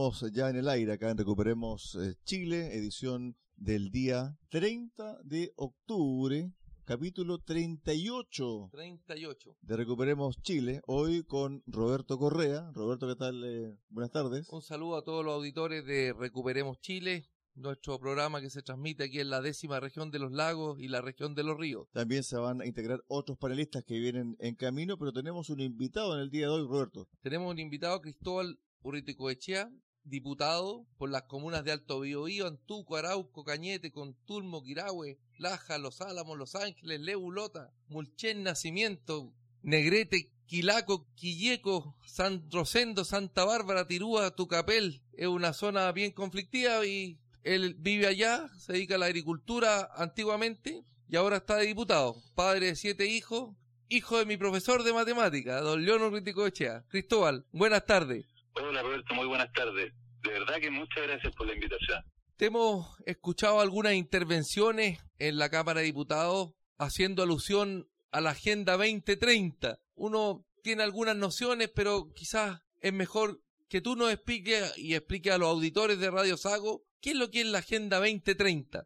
Estamos ya en el aire acá en Recuperemos eh, Chile, edición del día 30 de octubre, capítulo 38 38. de Recuperemos Chile, hoy con Roberto Correa. Roberto, ¿qué tal? Eh, buenas tardes. Un saludo a todos los auditores de Recuperemos Chile, nuestro programa que se transmite aquí en la décima región de los lagos y la región de los ríos. También se van a integrar otros panelistas que vienen en camino, pero tenemos un invitado en el día de hoy, Roberto. Tenemos un invitado, Cristóbal Urriticoechea, diputado por las comunas de Alto Biobío, Antuco, Arauco, Cañete, Contulmo, Quirahue, Laja, Los Álamos, Los Ángeles, Leulota, Mulchen, Nacimiento, Negrete, Quilaco, Quilleco, San Rosendo, Santa Bárbara, Tirúa, Tucapel. Es una zona bien conflictiva y él vive allá, se dedica a la agricultura antiguamente y ahora está de diputado. Padre de siete hijos, hijo de mi profesor de matemática, don León Urriticoechea. Cristóbal, buenas tardes. Hola Roberto, muy buenas tardes. De verdad que muchas gracias por la invitación. Te hemos escuchado algunas intervenciones en la Cámara de Diputados haciendo alusión a la Agenda 2030. Uno tiene algunas nociones, pero quizás es mejor que tú nos expliques y explique a los auditores de Radio Sago qué es lo que es la Agenda 2030.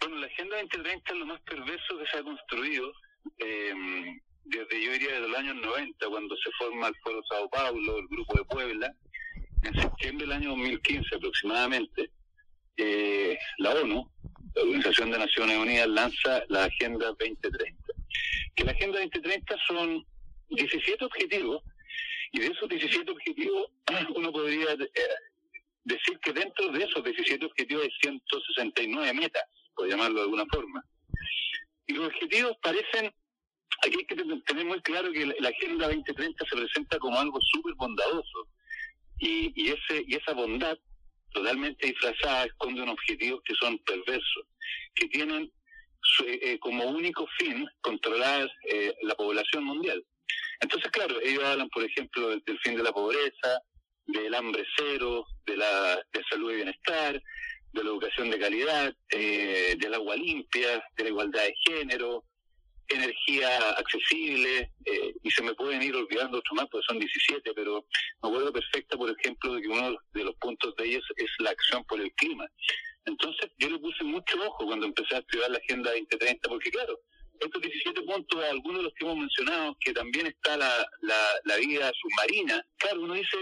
Bueno, la Agenda 2030 es lo más perverso que se ha construido eh, desde, yo diría, desde los años 90, cuando se forma el Foro Sao Paulo, el Grupo de Puebla, en septiembre del año 2015 aproximadamente, eh, la ONU, la Organización de Naciones Unidas, lanza la Agenda 2030. Que la Agenda 2030 son 17 objetivos, y de esos 17 objetivos uno podría eh, decir que dentro de esos 17 objetivos hay 169 metas, por llamarlo de alguna forma. Y los objetivos parecen, aquí hay que tener muy claro que la Agenda 2030 se presenta como algo súper bondadoso, y, y, ese, y esa bondad totalmente disfrazada esconde unos objetivos que son perversos, que tienen eh, como único fin controlar eh, la población mundial. Entonces, claro, ellos hablan, por ejemplo, del, del fin de la pobreza, del hambre cero, de la de salud y bienestar, de la educación de calidad, eh, del agua limpia, de la igualdad de género, energía accesible, eh, y se me pueden ir olvidando otros más, porque son 17, pero me acuerdo perfecta, por ejemplo, de que uno de los puntos de ellos es la acción por el clima. Entonces, yo le puse mucho ojo cuando empecé a estudiar la Agenda 2030, porque claro, estos 17 puntos, algunos de los que hemos mencionado, que también está la, la, la vida submarina, claro, uno dice,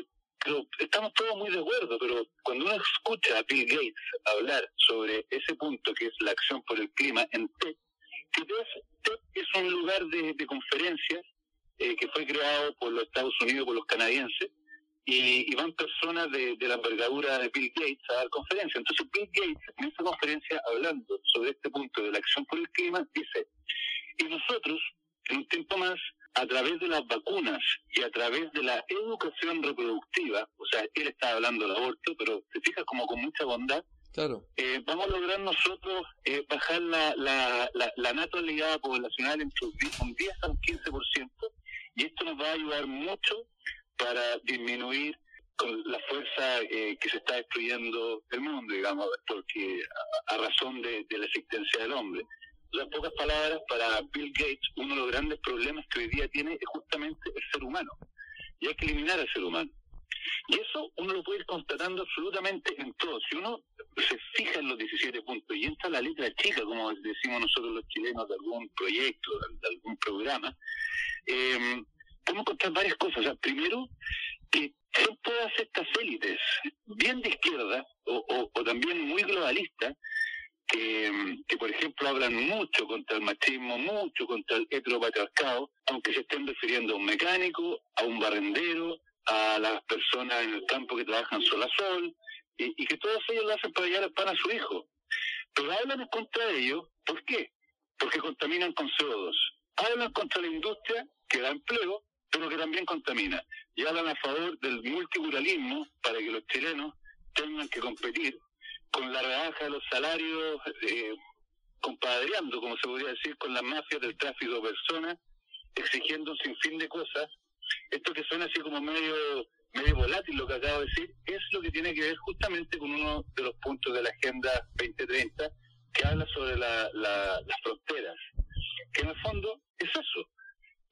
pero estamos todos muy de acuerdo, pero cuando uno escucha a Bill Gates hablar sobre ese punto que es la acción por el clima en TED, que Es un lugar de, de conferencias eh, que fue creado por los Estados Unidos, por los canadienses, y, van personas de, de, la envergadura de Bill Gates a dar conferencias. Entonces Bill Gates, en esa conferencia, hablando sobre este punto de la acción por el clima, dice, y nosotros, en un tiempo más, a través de las vacunas y a través de la educación reproductiva, o sea, él está hablando del aborto, pero te fijas como con mucha bondad, Claro. eh, vamos a lograr nosotros eh, bajar la, la, la, la poblacional entre un 10, un 10 a un 15%, y esto nos va a ayudar mucho para disminuir con la fuerza eh, que se está destruyendo el mundo, digamos, porque a, razón de, la existencia del hombre. O en pocas palabras, para Bill Gates, uno de los grandes problemas que hoy día tiene es justamente el ser humano. Y hay que eliminar al ser humano. Y eso uno lo puede ir constatando absolutamente en todo. Si uno se fija en los 17 puntos y entra la letra chica, como decimos nosotros los chilenos, de algún proyecto, de algún programa, eh, podemos encontrar varias cosas. O sea, primero, que son todas estas élites, bien de izquierda o, también muy globalistas, que, que, por ejemplo, hablan mucho contra el machismo, mucho contra el heteropatriarcado, aunque se estén refiriendo a un mecánico, a un barrendero, a las personas en el campo que trabajan sol a sol, y, y que todos ellos lo hacen para llevar pan a su hijo. Pero hablan en contra de ellos, ¿por qué? Porque contaminan con CO2. Hablan contra la industria que da empleo, pero que también contamina. Y hablan a favor del multiculturalismo para que los chilenos tengan que competir con la rebaja de los salarios, eh, compadreando, como se podría decir, con las mafias del tráfico de personas, exigiendo un sinfín de cosas. Esto que suena así como medio medio volátil lo que acabo de decir, es lo que tiene que ver justamente con uno de los puntos de la Agenda 2030 que habla sobre la, las fronteras. Que en el fondo es eso,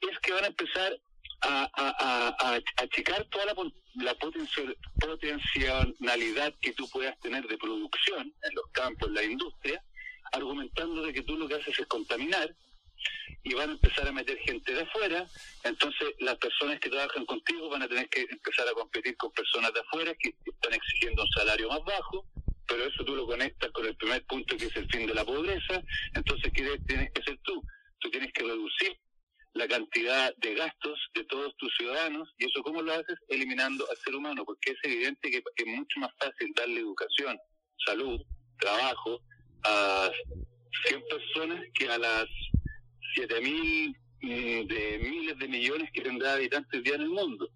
es que van a empezar a, achicar toda la, la potencialidad que tú puedas tener de producción en los campos, en la industria, argumentando de que tú lo que haces es contaminar y van a empezar a meter gente de afuera, entonces las personas que trabajan contigo van a tener que empezar a competir con personas de afuera que están exigiendo un salario más bajo, pero eso tú lo conectas con el primer punto que es el fin de la pobreza, entonces ¿qué tienes que hacer tú? Tú tienes que reducir la cantidad de gastos de todos tus ciudadanos y eso cómo lo haces eliminando al ser humano porque es evidente que es mucho más fácil darle educación, salud, trabajo a 100 personas que a las 7 mil mm, de miles de millones que tendrá habitantes día en el mundo.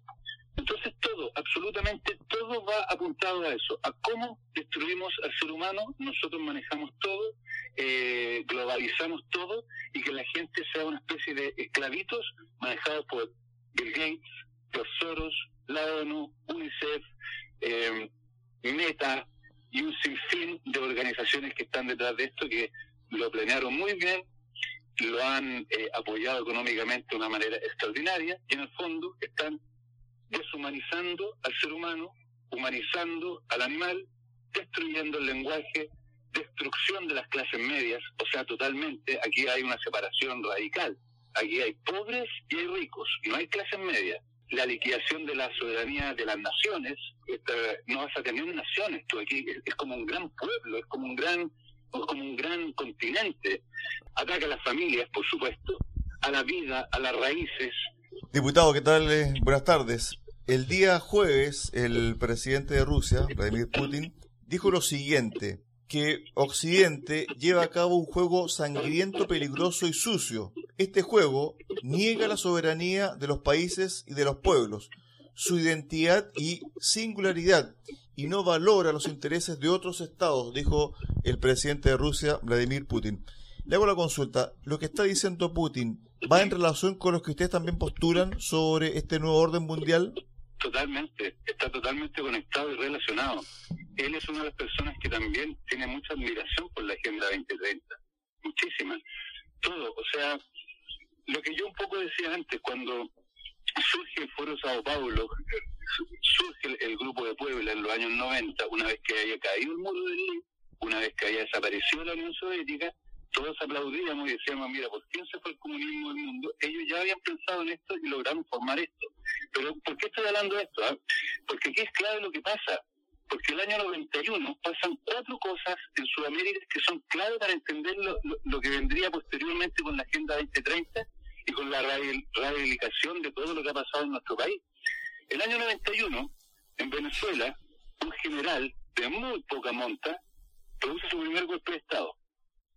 Entonces todo, absolutamente todo va apuntado a eso, a cómo destruimos al ser humano, nosotros manejamos todo, eh, globalizamos todo y que la gente sea una especie de esclavitos manejados por Bill Gates, por Soros, la ONU, UNICEF, eh, Meta y un sinfín de organizaciones que están detrás de esto que lo planearon muy bien, lo han eh, apoyado económicamente de una manera extraordinaria y en el fondo están deshumanizando al ser humano, humanizando al animal, destruyendo el lenguaje, destrucción de las clases medias, o sea, totalmente, aquí hay una separación radical. Aquí hay pobres y hay ricos, no hay clases medias. La liquidación de la soberanía de las naciones, no vas a tener naciones, tú aquí es como un gran pueblo, es como un gran como un gran continente. Ataca a las familias, por supuesto, a la vida, a las raíces. Diputado, ¿qué tal? Eh, buenas tardes. El día jueves, el presidente de Rusia, Vladimir Putin, dijo lo siguiente, que Occidente lleva a cabo un juego sangriento, peligroso y sucio. Este juego niega la soberanía de los países y de los pueblos, su identidad y singularidad, y no valora los intereses de otros estados, dijo el presidente de Rusia, Vladimir Putin. Le hago la consulta. Lo que está diciendo Putin va en relación con lo que ustedes también postulan sobre este nuevo orden mundial. Totalmente, está totalmente conectado y relacionado. Él es una de las personas que también tiene mucha admiración por la Agenda 2030, muchísima. Todo, o sea, lo que yo un poco decía antes, cuando surge el Foro Sao Paulo, surge el, Grupo de Puebla en los años 90, una vez que haya caído el muro de Berlín, una vez que haya desaparecido la Unión Soviética, todos aplaudíamos y decíamos, mira, ¿por qué se fue el comunismo del mundo? Ellos ya habían pensado en esto y lograron formar esto. Pero ¿por qué estoy hablando de esto? Ah? Porque aquí es clave lo que pasa. Porque el año 91 pasan cuatro cosas en Sudamérica que son clave para entender lo, lo que vendría posteriormente con la Agenda 2030 y con la rehabilitación de todo lo que ha pasado en nuestro país. El año 91, en Venezuela, un general de muy poca monta produce su primer golpe de Estado.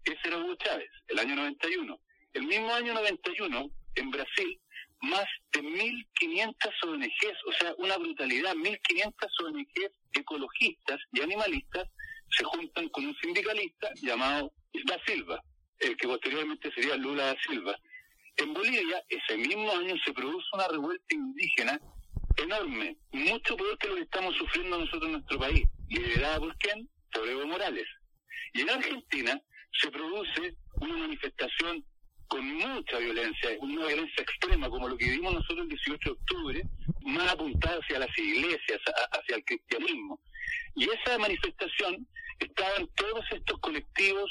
Ese era Hugo Chávez, el año 91. El mismo año 91, en Brasil, más de 1.500 ONGs, o sea, una brutalidad, 1.500 ONGs ecologistas y animalistas se juntan con un sindicalista llamado Da Silva, el que posteriormente sería Lula da Silva. En Bolivia, ese mismo año, se produce una revuelta indígena enorme, mucho peor que lo que estamos sufriendo nosotros en nuestro país, liderada por quién? Por Evo Morales. Y en Argentina se produce una manifestación con mucha violencia, una violencia extrema, como lo que vimos nosotros el 18 de octubre, más apuntada hacia las iglesias, hacia el cristianismo. Y esa manifestación estaban todos estos colectivos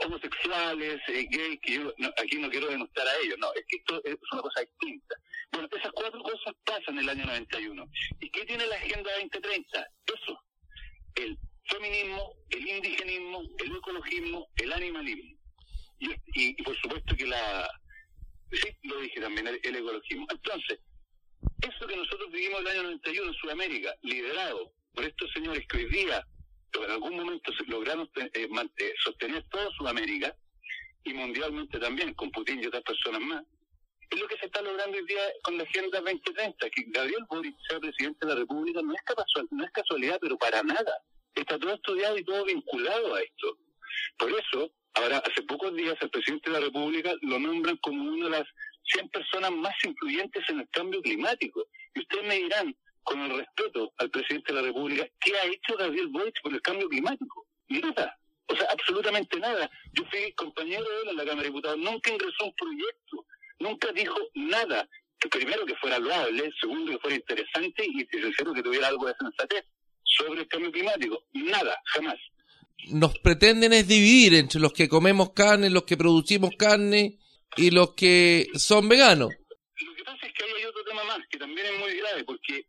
homosexuales, eh, gays, que yo aquí no quiero denunciar a ellos, no, es que esto es una cosa distinta. Bueno, esas cuatro cosas pasan en el año 91. ¿Y qué tiene la Agenda 2030? Eso, el feminismo, el indigenismo, el ecologismo, el animalismo. Y, por supuesto que la... Sí, lo dije también, el, ecologismo. Entonces, eso que nosotros vivimos el año 91 en Sudamérica, liderado por estos señores que hoy día pero en algún momento lograron eh, eh, sostener toda Sudamérica y mundialmente también, con Putin y otras personas más, es lo que se está logrando hoy día con la Agenda 2030, que Gabriel Boric sea presidente de la República no es, no es casualidad, pero para nada. Está todo estudiado y todo vinculado a esto. Por eso, ahora, hace pocos días, el presidente de la República lo nombran como una de las 100 personas más influyentes en el cambio climático. Y ustedes me dirán, con el respeto al presidente de la República, ¿qué ha hecho Gabriel Boric por el cambio climático? Nada. O sea, absolutamente nada. Yo fui compañero de él en la Cámara de Diputados, nunca ingresó un proyecto, nunca dijo nada. Que primero que fuera loable, segundo que fuera interesante y tercero que tuviera algo de sensatez sobre el cambio climático. Nada, jamás. Nos pretenden es dividir entre los que comemos carne, los que producimos carne y los que son veganos. Lo que pasa es que hay otro tema más que también es muy grave porque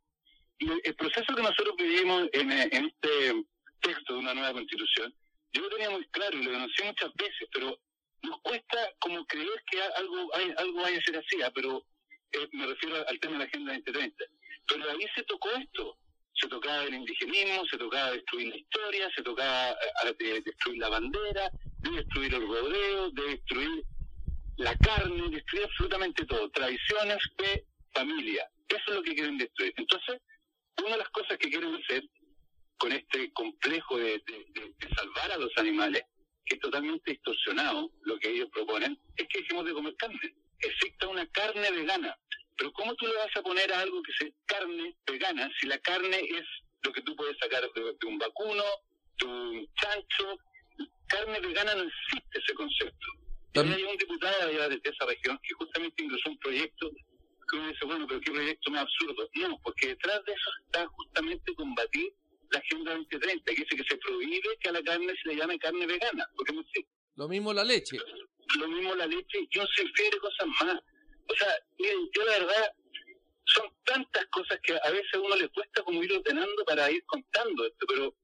el proceso que nosotros vivimos en, en este texto de una nueva constitución yo lo tenía muy claro y lo denuncié muchas veces, pero nos cuesta como creer que algo, hay, algo vaya a ser así, ¿ah? pero eh, me refiero al tema de la Agenda 2030. Pero ahí se tocó esto. Se tocaba el indigenismo, se tocaba destruir la historia, se tocaba eh, destruir la bandera, de destruir el rodeo, de destruir la carne, destruir absolutamente todo. Tradiciones, fe, familia. Eso es lo que quieren destruir. Entonces, una de las cosas que quieren hacer con este complejo de, salvar a los animales, que es totalmente distorsionado lo que ellos proponen, es que dejemos de comer carne. Exista una carne vegana. Pero ¿cómo tú le vas a poner a algo que sea carne vegana si la carne es lo que tú puedes sacar de, un vacuno, de un chancho? Carne vegana no existe ese concepto. Y hay un diputado allá de esa región que justamente ingresó un proyecto que uno dice, bueno, pero qué proyecto más absurdo. No, porque detrás de eso está justamente combatir la Agenda 2030, que dice que se prohíbe que a la carne se le llame carne vegana, porque no existe. Lo mismo la leche. Lo mismo la leche y un sinfín de cosas más. O sea, miren, yo la verdad, son tantas cosas que a veces a uno le cuesta como ir ordenando para ir contando esto, pero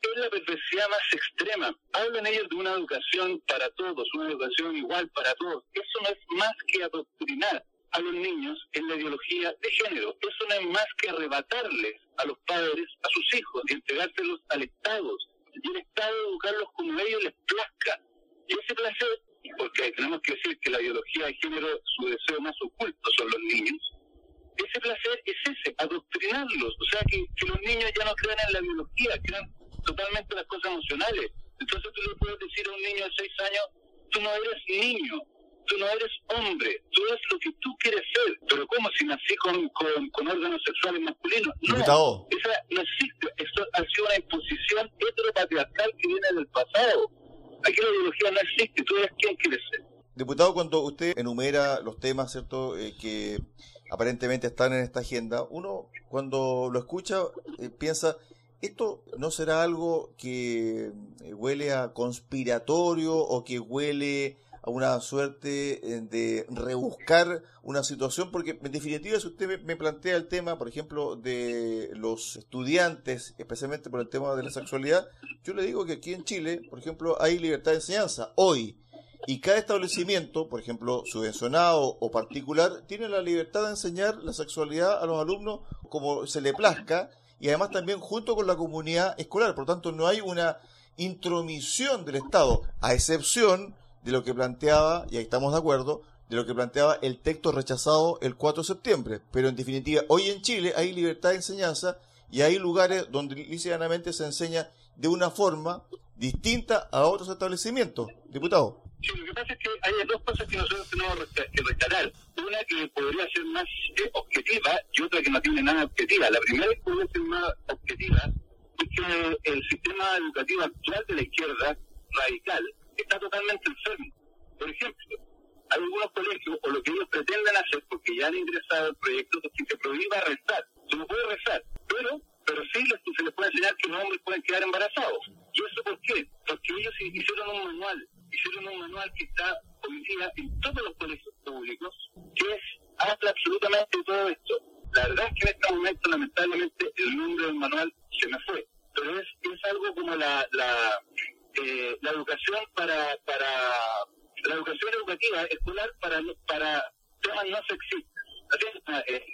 es la perversidad más extrema. Hablan ellos de una educación para todos, una educación igual para todos. Eso no es más que adoctrinar a los niños en la ideología de género. Eso no es más que arrebatarles a los padres, a sus hijos, y entregárselos al Estado. Y el Estado educarlos como ellos les plazca. Y ese placer, porque tenemos que decir que la ideología de género, su deseo más oculto son los niños, ese placer es ese, adoctrinarlos. O sea, que, que los niños ya no crean en la biología, crean totalmente las cosas emocionales. Entonces tú le puedes decir a un niño de seis años, tú no eres niño, tú no eres hombre, tú eres lo que tú quieres ser. Pero ¿cómo si nací con, con, órganos sexuales masculinos? No, esa no existe. Esto ha sido una imposición heteropatriarcal que viene del pasado. Aquí la ideología no existe, tú eres quien quieres ser. Diputado, cuando usted enumera los temas, ¿cierto?, eh, que aparentemente están en esta agenda, uno cuando lo escucha eh, piensa, ¿esto no será algo que eh, huele a conspiratorio o que huele una suerte eh, de rebuscar una situación, porque en definitiva si usted me plantea el tema, por ejemplo, de los estudiantes, especialmente por el tema de la sexualidad, yo le digo que aquí en Chile, por ejemplo, hay libertad de enseñanza hoy. Y cada establecimiento, por ejemplo, subvencionado o particular, tiene la libertad de enseñar la sexualidad a los alumnos como se le plazca y además también junto con la comunidad escolar. Por lo tanto, no hay una intromisión del Estado, a excepción de lo que planteaba, y ahí estamos de acuerdo, de lo que planteaba el texto rechazado el 4 de septiembre. Pero en definitiva, hoy en Chile hay libertad de enseñanza y hay lugares donde lícitamente se enseña de una forma distinta a otros establecimientos. Diputado. Sí, lo que pasa es que hay dos cosas que nosotros tenemos que rescatar. Una que podría ser más eh, objetiva y otra que no tiene nada objetiva. La primera que podría ser más objetiva es que el sistema educativo actual de la izquierda radical está totalmente enfermo. Por ejemplo, hay algunos colegios, o lo que ellos pretenden hacer, porque ya han ingresado el proyecto, que se prohíba rezar. Se no puede rezar, pero pero sí se les puede enseñar que los hombres pueden quedar embarazados. ¿Y eso por qué? Porque ellos hicieron un manual, hicieron un manual que está hoy día en todos los colegios públicos, que es, habla absolutamente todo esto. La verdad es que en este momento, lamentablemente, el nombre del manual se me fue, pero es, es algo como la eh, la educación para, para la educación educativa escolar para, para temas no sexistas. Eh,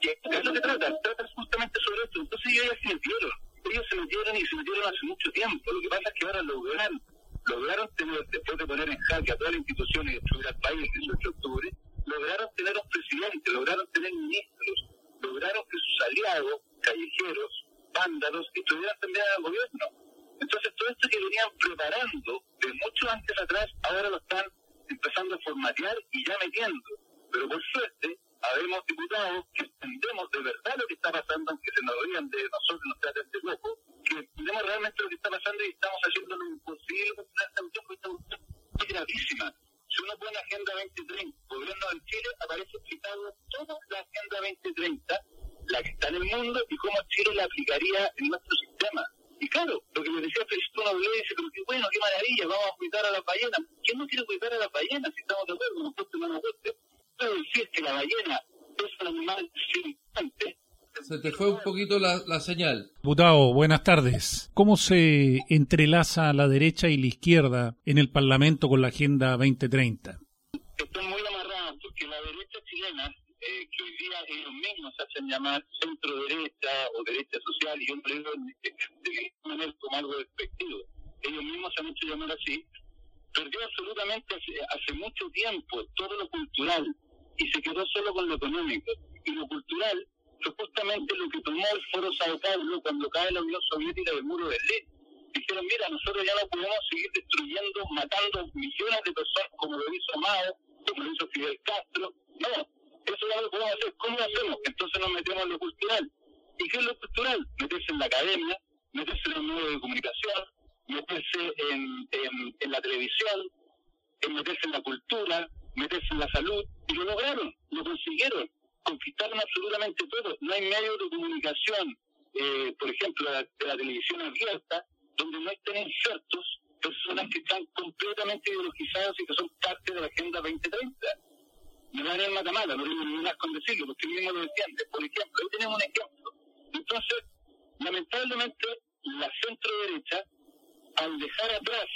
es lo que trata, trata justamente sobre esto. Entonces ellos ya se metieron, ellos se metieron y se metieron hace mucho tiempo. Lo que pasa es que ahora lograron, lograron tener, después de poner en jaque a todas las instituciones y destruir al país el 18 de octubre, lograron tener un presidente, lograron tener ministros, lograron que sus aliados callejeros vándalos estuvieran también en el gobierno. Entonces, todo esto que venían preparando de mucho antes atrás, ahora lo están empezando a formatear y ya metiendo. Pero por suerte, habemos diputados que entendemos de verdad lo que está pasando, aunque se nos rían de nosotros, nos traten de locos, que entendemos realmente lo que está pasando y estamos haciendo lo imposible por tener esta cuestión, porque esta es gravísima. Si uno pone Agenda 2030, Gobierno de Chile, aparece explicado toda la Agenda 2030, la que está en el mundo, y cómo Chile la aplicaría en nuestro sistema. Y claro, lo que me decía Felicito Noblé dice, pero qué bueno, qué maravilla, vamos a cuidar a las ballenas. ¿Quién no quiere cuidar a las ballenas si estamos de acuerdo? Nos guste o no nos guste. Puedo decir que la ballena es un animal significante. Se te fue un poquito la, señal. Diputado, buenas tardes. ¿Cómo se entrelaza la derecha y la izquierda en el Parlamento con la Agenda 2030? Están muy amarrados porque la derecha chilena, eh, que hoy día ellos mismos se hacen llamar centro derecha o derecha social, y yo no lo digo de, de manera como algo despectivo, ellos mismos se han hecho llamar así, perdió absolutamente hace, hace mucho tiempo todo lo cultural y se quedó solo con lo económico. Y lo cultural fue justamente lo que tomó el Foro Sao Paulo cuando cae la Unión Soviética del muro de Berlín. Dijeron, mira, nosotros ya no podemos seguir destruyendo, matando millones de personas como lo hizo Mao, como lo hizo Fidel Castro. No, eso ya no lo podemos hacer. ¿Cómo lo hacemos? Entonces nos metemos en lo cultural. ¿Y qué es lo cultural? Meterse en la academia, meterse en los medios de comunicación, en, en, en la televisión, en meterse en la cultura, meterse en la salud, y lo lograron, lo consiguieron, conquistaron absolutamente todo. No hay medios de comunicación, eh, por ejemplo, de la, televisión abierta, donde no estén insertos personas que están completamente ideologizadas y que son parte de la Agenda 2030. No van a mata-mata, no tengo ningún asco en decirlo, porque mismo lo defiende. Por ejemplo, ahí tenemos un ejemplo. Entonces, lamentablemente, la centro derecha, al dejar atrás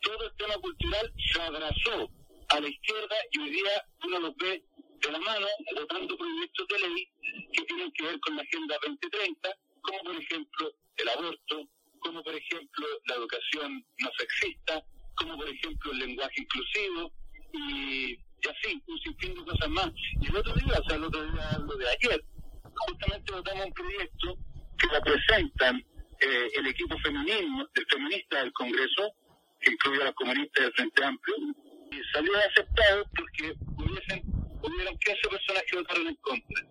todo el tema cultural, se abrazó a la izquierda y hoy día uno los ve de la mano votando proyectos de ley que tienen que ver con la Agenda 2030, como por ejemplo el aborto, como por ejemplo la educación no sexista, como por ejemplo el lenguaje inclusivo y, así, un sinfín de cosas más. Y el otro día, o sea, el otro día, lo de ayer, justamente votamos un proyecto que representan eh, el equipo femenino, el feminista del Congreso, que incluye a los comunistas del Frente Amplio, y salió aceptado porque hubiesen, hubieron 15 personas que votaron en contra.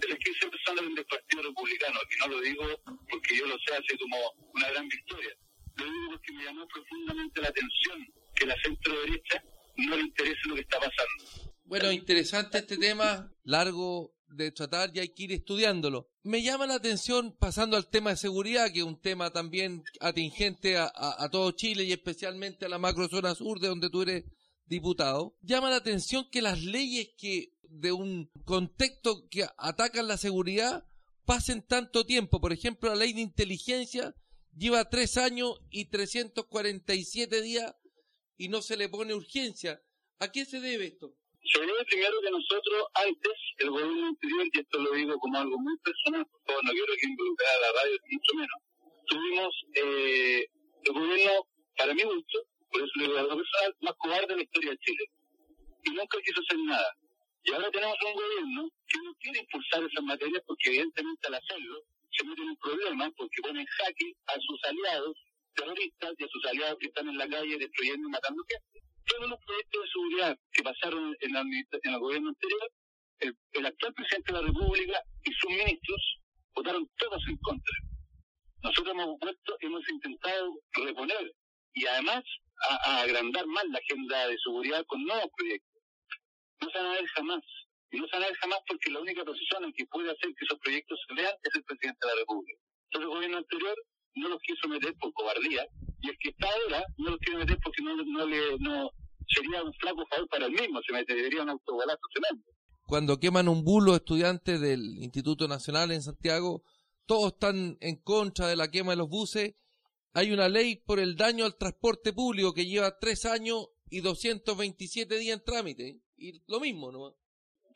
De las 15 personas del Partido Republicano, y no lo digo porque yo lo sé así como una gran victoria, lo digo porque me llamó profundamente la atención que la centro derecha no le interese lo que está pasando. Bueno, interesante este tema, largo de tratar y hay que ir estudiándolo. Me llama la atención, pasando al tema de seguridad, que es un tema también atingente a, todo Chile y especialmente a la macrozona sur de donde tú eres diputado, llama la atención que las leyes que de un contexto que atacan la seguridad pasen tanto tiempo. Por ejemplo, la ley de inteligencia lleva tres años y 347 días y no se le pone urgencia. ¿A qué se debe esto? Se debe primero que nosotros antes, el gobierno anterior, y esto lo digo como algo muy personal, por favor, no quiero que involucre a la radio, mucho menos, tuvimos eh, el gobierno, para mí gusto, por eso le digo, la persona más cobarde de la historia de Chile. Y nunca quiso hacer nada. Y ahora tenemos un gobierno que no quiere impulsar esas materias porque evidentemente al hacerlo se mete en un problema porque pone en jaque a sus aliados terroristas y a sus aliados que están en la calle destruyendo y matando gente. Todos los proyectos de seguridad que pasaron en, la, en el gobierno anterior, el, actual presidente de la República y sus ministros votaron todos en contra. Nosotros hemos vuelto, hemos intentado reponer y además agrandar más la agenda de seguridad con nuevos proyectos. No se van a ver jamás. Y no se van a ver jamás porque la única persona que puede hacer que esos proyectos se vean es el presidente de la República. Entonces el gobierno anterior no los quiso meter por cobardía y el que está ahora no los quiere meter porque no, no le no sería un flaco favor para él mismo, se metería un autogolazo tremendo. Cuando queman un bulo estudiantes del Instituto Nacional en Santiago, todos están en contra de la quema de los buses hay una ley por el daño al transporte público que lleva tres años y 227 días en trámite. Y lo mismo, ¿no?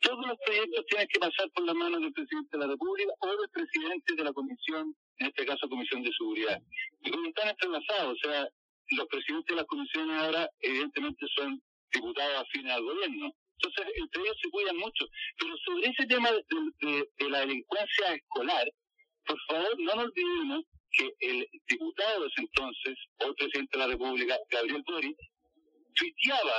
Todos los proyectos tienen que pasar por la mano del presidente de la República o del presidente de la Comisión, en este caso Comisión de Seguridad. Y como están entrelazados, o sea, los presidentes de las comisiones ahora evidentemente son diputados afines al gobierno. Entonces, entre ellos se cuidan mucho. Pero sobre ese tema de, la delincuencia escolar, por favor, no nos olvidemos que el diputado de ese entonces, o presidente de la República, Gabriel Boric, tuiteaba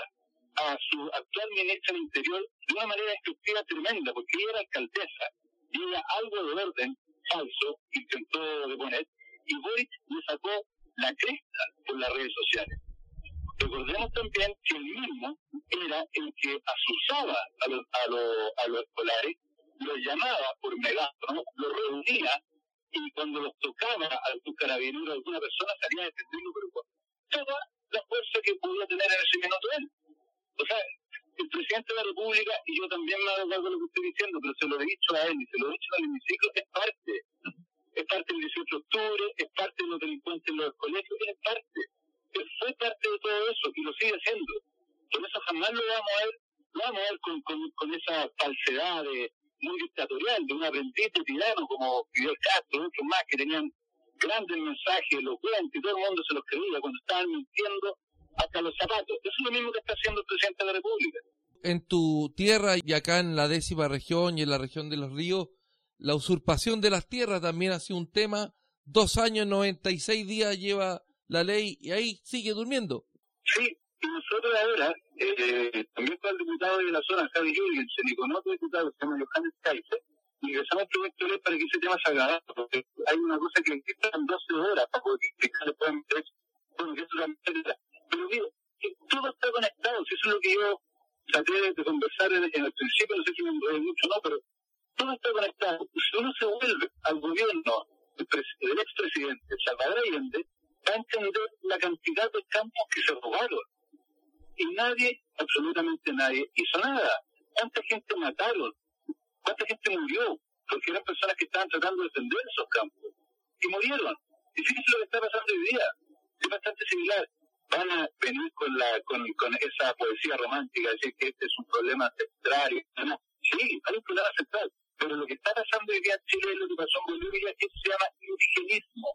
a su actual ministra del Interior de una manera destructiva tremenda, porque ella era alcaldesa y ella algo de orden falso intentó deponer, y Boric le sacó la cresta por las redes sociales. Recordemos también que él mismo era el que asusaba a los, a los, a los escolares, los llamaba por megáfono, los reunía y cuando los tocaba a algún carabinero o alguna persona salía a defenderlo, pero con toda la fuerza que podía tener en ese minuto él. O sea, el presidente de la República, y yo también me hago cargo de lo que estoy diciendo, pero se lo he dicho a él y se lo he dicho al hemiciclo, es parte. Es parte del 18 de octubre, es parte de los delincuentes en los colegios, es parte. Él fue parte de todo eso y lo sigue haciendo. Por eso jamás lo vamos a ver, lo vamos a ver con, con, con esa falsedad de, muy dictatorial, de un aprendiz tirano como Fidel Castro, otros más que tenían grandes mensajes, elocuentes, y todo el mundo se los creía cuando estaban mintiendo hasta los zapatos. Eso es lo mismo que está haciendo el presidente de la República. En tu tierra y acá en la décima región y en la región de los ríos, la usurpación de las tierras también ha sido un tema. Dos años, 96 días lleva la ley y ahí sigue durmiendo. Sí, y nosotros ahora, eh, también con el diputado de la zona, Javi Jürgensen, y con otro diputado que se llama Johannes Kaiser, ingresamos proyecto de para que ese tema se haga, porque hay una cosa que en 12 horas para poder que le puedan meter bueno, que eso es Pero digo, todo está conectado, si eso es lo que yo traté de conversar en, en el principio, no sé si me enredé mucho no, pero todo está conectado. Si uno se vuelve al gobierno del, del expresidente Salvador Allende, va a entender la cantidad de campos que se robaron y nadie, absolutamente nadie, hizo nada. ¿Cuánta gente mataron? ¿Cuánta gente murió? Porque eran personas que estaban tratando de defender esos campos y murieron. Y fíjense lo que está pasando hoy día. Es bastante similar. Van a venir con, la, con, con esa poesía romántica, decir que este es un problema central. No, sí, hay un problema central. Pero lo que está pasando hoy día en Chile es lo que pasó en Bolivia, que se llama indigenismo.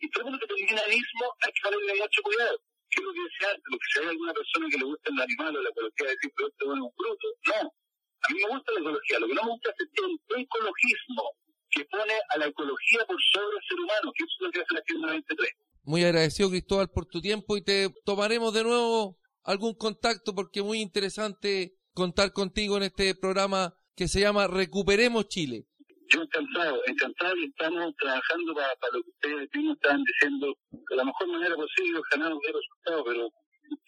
Y todo mundo que termina mismo hay que darle mucho cuidado ¿qué es lo que decía Lo que si hay alguna persona que le gusta el animal o la ecología, decir, pero esto es un fruto. No, a mí me gusta la ecología. Lo que no me gusta es el ecologismo que pone a la ecología por sobre el ser humano, que eso es lo que hace la Agenda 23. Muy agradecido, Cristóbal, por tu tiempo y te tomaremos de nuevo algún contacto porque muy interesante contar contigo en este programa que se llama Recuperemos Chile. Yo encantado, encantado y estamos trabajando para, lo que ustedes mismos están diciendo de la mejor manera posible, ojalá nos dé resultados, pero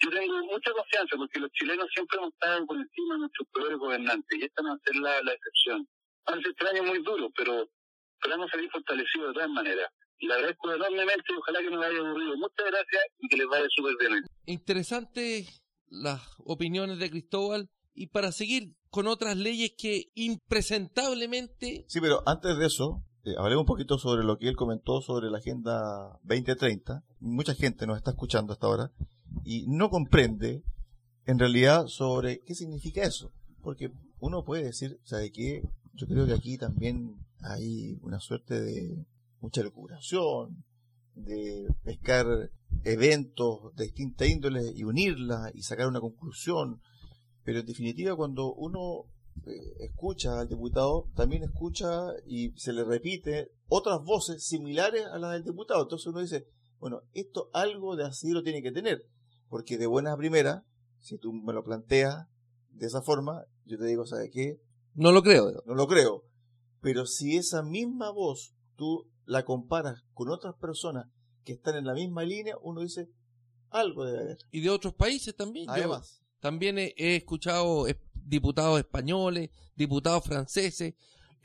yo tengo mucha confianza porque los chilenos siempre hemos estado por encima de nuestros poderes gobernantes y esta no va a ser la, excepción. Van a ser muy duros, pero, a salir fortalecidos de todas maneras. Y le agradezco enormemente y ojalá que no haya aburrido. Muchas gracias y que les vaya súper bien. Interesante las opiniones de Cristóbal y para seguir con otras leyes que impresentablemente... Sí, pero antes de eso, eh, hablemos un poquito sobre lo que él comentó sobre la Agenda 2030. Mucha gente nos está escuchando hasta ahora y no comprende en realidad sobre qué significa eso. Porque uno puede decir, ¿sabe qué? Yo creo que aquí también hay una suerte de mucha locuración, de pescar eventos de distinta índole y unirlas y sacar una conclusión pero en definitiva cuando uno eh, escucha al diputado, también escucha y se le repite otras voces similares a las del diputado. Entonces uno dice, bueno, esto algo de así lo tiene que tener, porque de buena primera, si tú me lo planteas de esa forma, yo te digo, ¿sabes qué? No lo creo. No lo creo. Pero si esa misma voz tú la comparas con otras personas que están en la misma línea, uno dice, algo debe haber. Y de otros países también. Además. También he, escuchado diputados españoles, diputados franceses.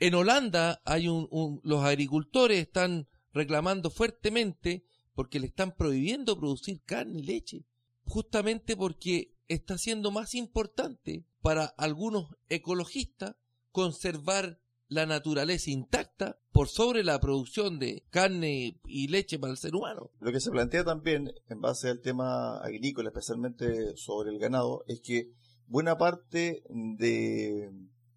En Holanda hay un, los agricultores están reclamando fuertemente porque le están prohibiendo producir carne y leche, justamente porque está siendo más importante para algunos ecologistas conservar la naturaleza intacta por sobre la producción de carne y leche para el ser humano. Lo que se plantea también en base al tema agrícola, especialmente sobre el ganado, es que buena parte de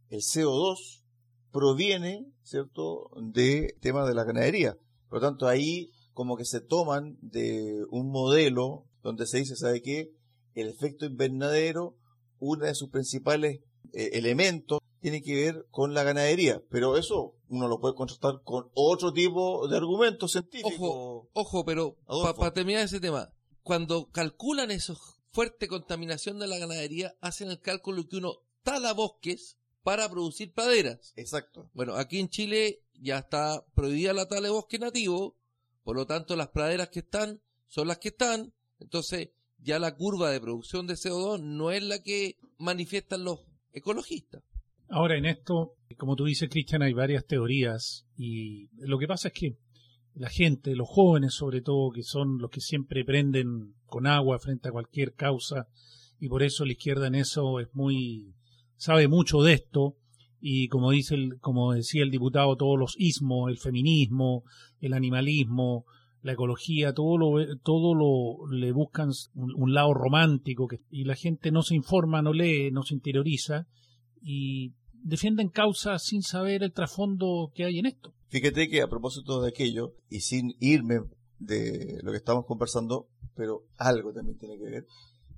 el CO2 proviene, ¿cierto?, de tema de la ganadería. Por lo tanto, ahí como que se toman de un modelo donde se dice, ¿sabe qué? El efecto invernadero, uno de sus principales eh, elementos tiene que ver con la ganadería, pero eso uno lo puede contrastar con otro tipo de argumentos científicos. Ojo, ojo, pero para terminar ese tema, cuando calculan eso, fuerte contaminación de la ganadería, hacen el cálculo que uno tala bosques para producir praderas. Exacto. Bueno, aquí en Chile ya está prohibida la tala de bosque nativo, por lo tanto las praderas que están son las que están, entonces ya la curva de producción de CO2 no es la que manifiestan los ecologistas. Ahora, en esto, como tú dices, Cristian, hay varias teorías y lo que pasa es que la gente, los jóvenes sobre todo, que son los que siempre prenden con agua frente a cualquier causa y por eso la izquierda en eso es muy sabe mucho de esto y como dice el, como decía el diputado todos los ismos, el feminismo, el animalismo, la ecología, todo lo todo lo le buscan un, un lado romántico que, y la gente no se informa, no lee, no se interioriza y defienden causas sin saber el trasfondo que hay en esto. Fíjate que a propósito de aquello, y sin irme de lo que estamos conversando, pero algo también tiene que ver,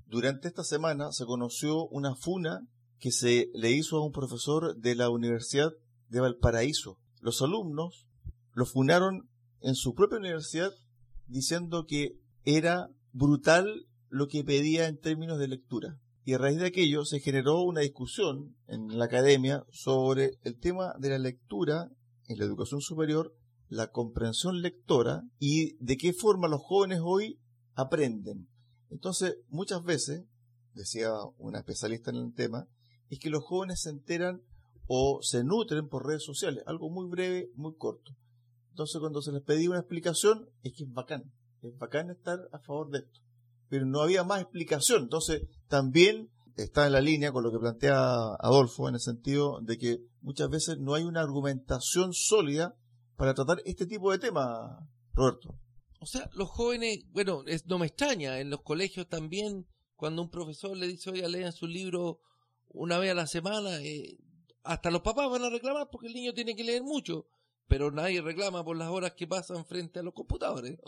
durante esta semana se conoció una funa que se le hizo a un profesor de la Universidad de Valparaíso. Los alumnos lo funaron en su propia universidad diciendo que era brutal lo que pedía en términos de lectura. Y a raíz de aquello se generó una discusión en la academia sobre el tema de la lectura en la educación superior, la comprensión lectora y de qué forma los jóvenes hoy aprenden. Entonces, muchas veces, decía una especialista en el tema, es que los jóvenes se enteran o se nutren por redes sociales, algo muy breve, muy corto. Entonces, cuando se les pedía una explicación, es que es bacán, es bacán estar a favor de esto. Pero no había más explicación. Entonces, también está en la línea con lo que plantea Adolfo, en el sentido de que muchas veces no hay una argumentación sólida para tratar este tipo de temas, Roberto. O sea, los jóvenes, bueno, no me extraña, en los colegios también, cuando un profesor le dice, oiga, lean su libro una vez a la semana, eh, hasta los papás van a reclamar porque el niño tiene que leer mucho, pero nadie reclama por las horas que pasan frente a los computadores.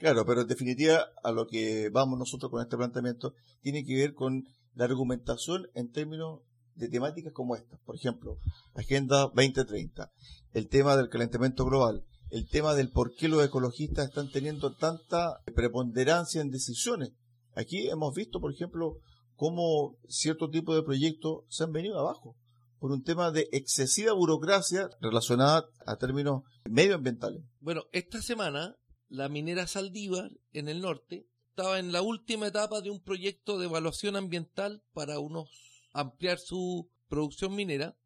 Claro, pero en definitiva a lo que vamos nosotros con este planteamiento tiene que ver con la argumentación en términos de temáticas como esta. Por ejemplo, Agenda 2030, el tema del calentamiento global, el tema del por qué los ecologistas están teniendo tanta preponderancia en decisiones. Aquí hemos visto, por ejemplo, cómo cierto tipo de proyectos se han venido abajo por un tema de excesiva burocracia relacionada a términos medioambientales. Bueno, esta semana la minera Saldívar en el norte estaba en la última etapa de un proyecto de evaluación ambiental para unos ampliar su producción minera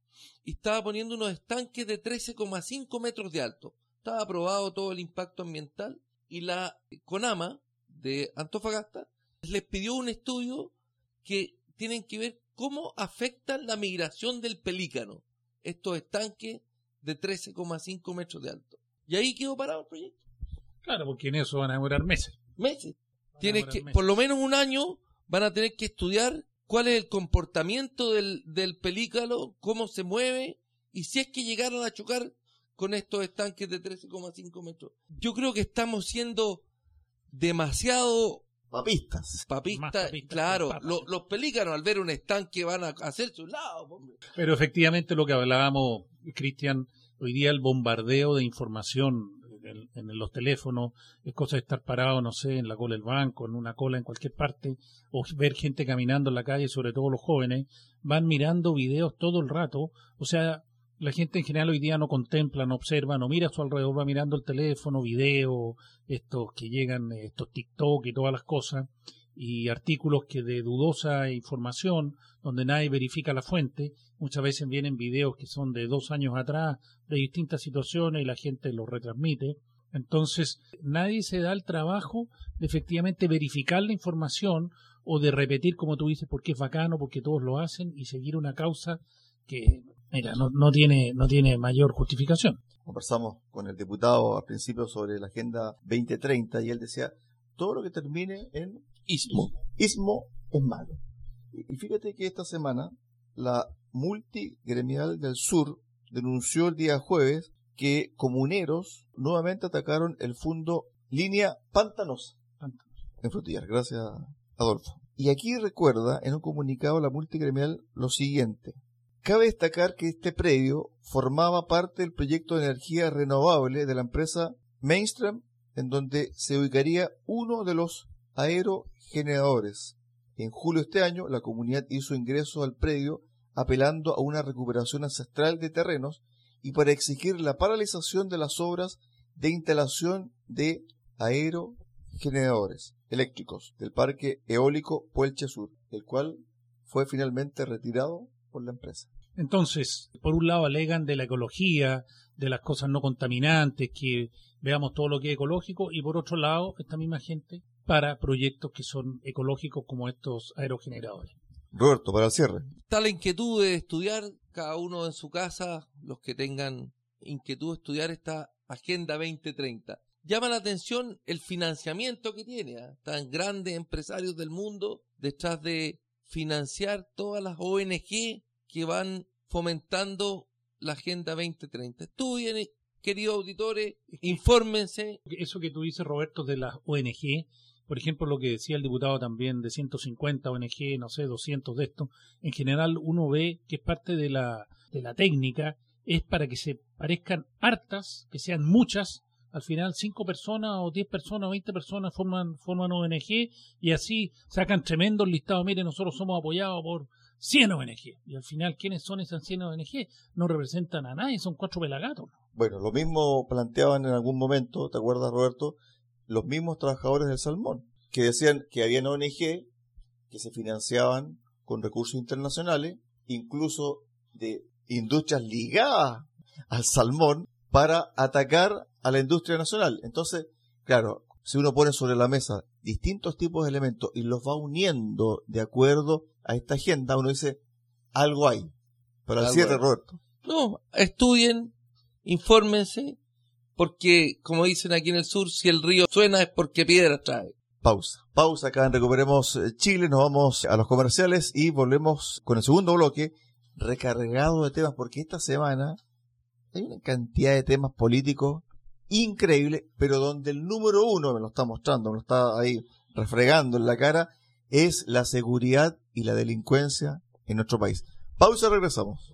y estaba poniendo unos estanques de 13,5 metros de alto. Estaba aprobado todo el impacto ambiental y la CONAMA de Antofagasta les pidió un estudio que tienen que ver cómo afectan la migración del pelícano estos estanques de 13,5 metros de alto. Y ahí quedó parado el proyecto. Claro, porque en eso van a demorar meses. Meses. Tienes demorar que, meses. por lo menos un año, van a tener que estudiar cuál es el comportamiento del, del pelícano, cómo se mueve, y si es que llegaron a chocar con estos estanques de 13,5 metros. Yo creo que estamos siendo demasiado Papistas. papistas. Claro, papas. los pelícanos al ver un estanque van a hacerse un lado. hombre. Pero efectivamente lo que hablábamos, Cristian, hoy día el bombardeo de información en, los teléfonos, es cosa de estar parado, no sé, en la cola del banco, en una cola en cualquier parte, o ver gente caminando en la calle, sobre todo los jóvenes, van mirando videos todo el rato, o sea, la gente en general hoy día no contempla, no observa, no mira a su alrededor, va mirando el teléfono, videos, estos que llegan, estos TikTok y todas las cosas, y artículos que de dudosa información, donde nadie verifica la fuente, muchas veces vienen videos que son de dos años atrás, de distintas situaciones, y la gente los retransmite. Entonces, nadie se da el trabajo de efectivamente verificar la información o de repetir, como tú dices, porque es bacano, porque todos lo hacen, y seguir una causa que, mira, no, no, tiene, no tiene mayor justificación. Conversamos con el diputado al principio sobre la Agenda 2030 y él decía, todo lo que termine en ismo, ismo es malo. Y fíjate que esta semana la multigremial del sur denunció el día jueves que comuneros nuevamente atacaron el fondo línea pantanosa en Frutillar. Gracias, Adolfo. Y aquí recuerda en un comunicado la multigremial lo siguiente. Cabe destacar que este predio formaba parte del proyecto de energía renovable de la empresa Mainstream, en donde se ubicaría uno de los aerogeneradores. En julio de este año, la comunidad hizo ingreso al predio apelando a una recuperación ancestral de terrenos y para exigir la paralización de las obras de instalación de aerogeneradores eléctricos del parque eólico Puelche Sur, el cual fue finalmente retirado por la empresa. Entonces, por un lado alegan de la ecología, de las cosas no contaminantes, que veamos todo lo que es ecológico, y por otro lado, esta misma gente para proyectos que son ecológicos como estos aerogeneradores. Roberto, para el cierre. Está la inquietud de estudiar, cada uno en su casa, los que tengan inquietud de estudiar esta Agenda 2030. Llama la atención el financiamiento que tiene, ¿ah? tan grandes empresarios del mundo detrás de financiar todas las ONG que van fomentando la Agenda 2030. Estudien, queridos auditores, infórmense. Eso que tú dices, Roberto, de las ONG, por ejemplo, lo que decía el diputado también de 150 ONG, no sé, 200 de esto, en general uno ve que es parte de la, de la técnica, es para que se parezcan hartas, que sean muchas, al final cinco personas o diez personas o veinte personas forman, forman ONG y así sacan tremendos listados, mire, nosotros somos apoyados por 100 ONG. Y al final, ¿quiénes son esas 100 ONG? No representan a nadie, son cuatro pelagatos. Bueno, lo mismo planteaban en algún momento, ¿te acuerdas, Roberto? Los mismos trabajadores del salmón, que decían que había ONG que se financiaban con recursos internacionales, incluso de industrias ligadas al salmón, para atacar a la industria nacional. Entonces, claro, si uno pone sobre la mesa distintos tipos de elementos y los va uniendo de acuerdo a esta agenda, uno dice, algo hay. Pero al cierre, Roberto. No, estudien, infórmense porque, como dicen aquí en el sur, si el río suena es porque piedra trae. Pausa. Pausa acá en Recuperemos eh, Chile. Nos vamos a los comerciales y volvemos con el segundo bloque recargado de temas, porque esta semana hay una cantidad de temas políticos increíble, pero donde el número uno, me lo está mostrando, me lo está ahí refregando en la cara, es la seguridad y la delincuencia en nuestro país. Pausa, regresamos.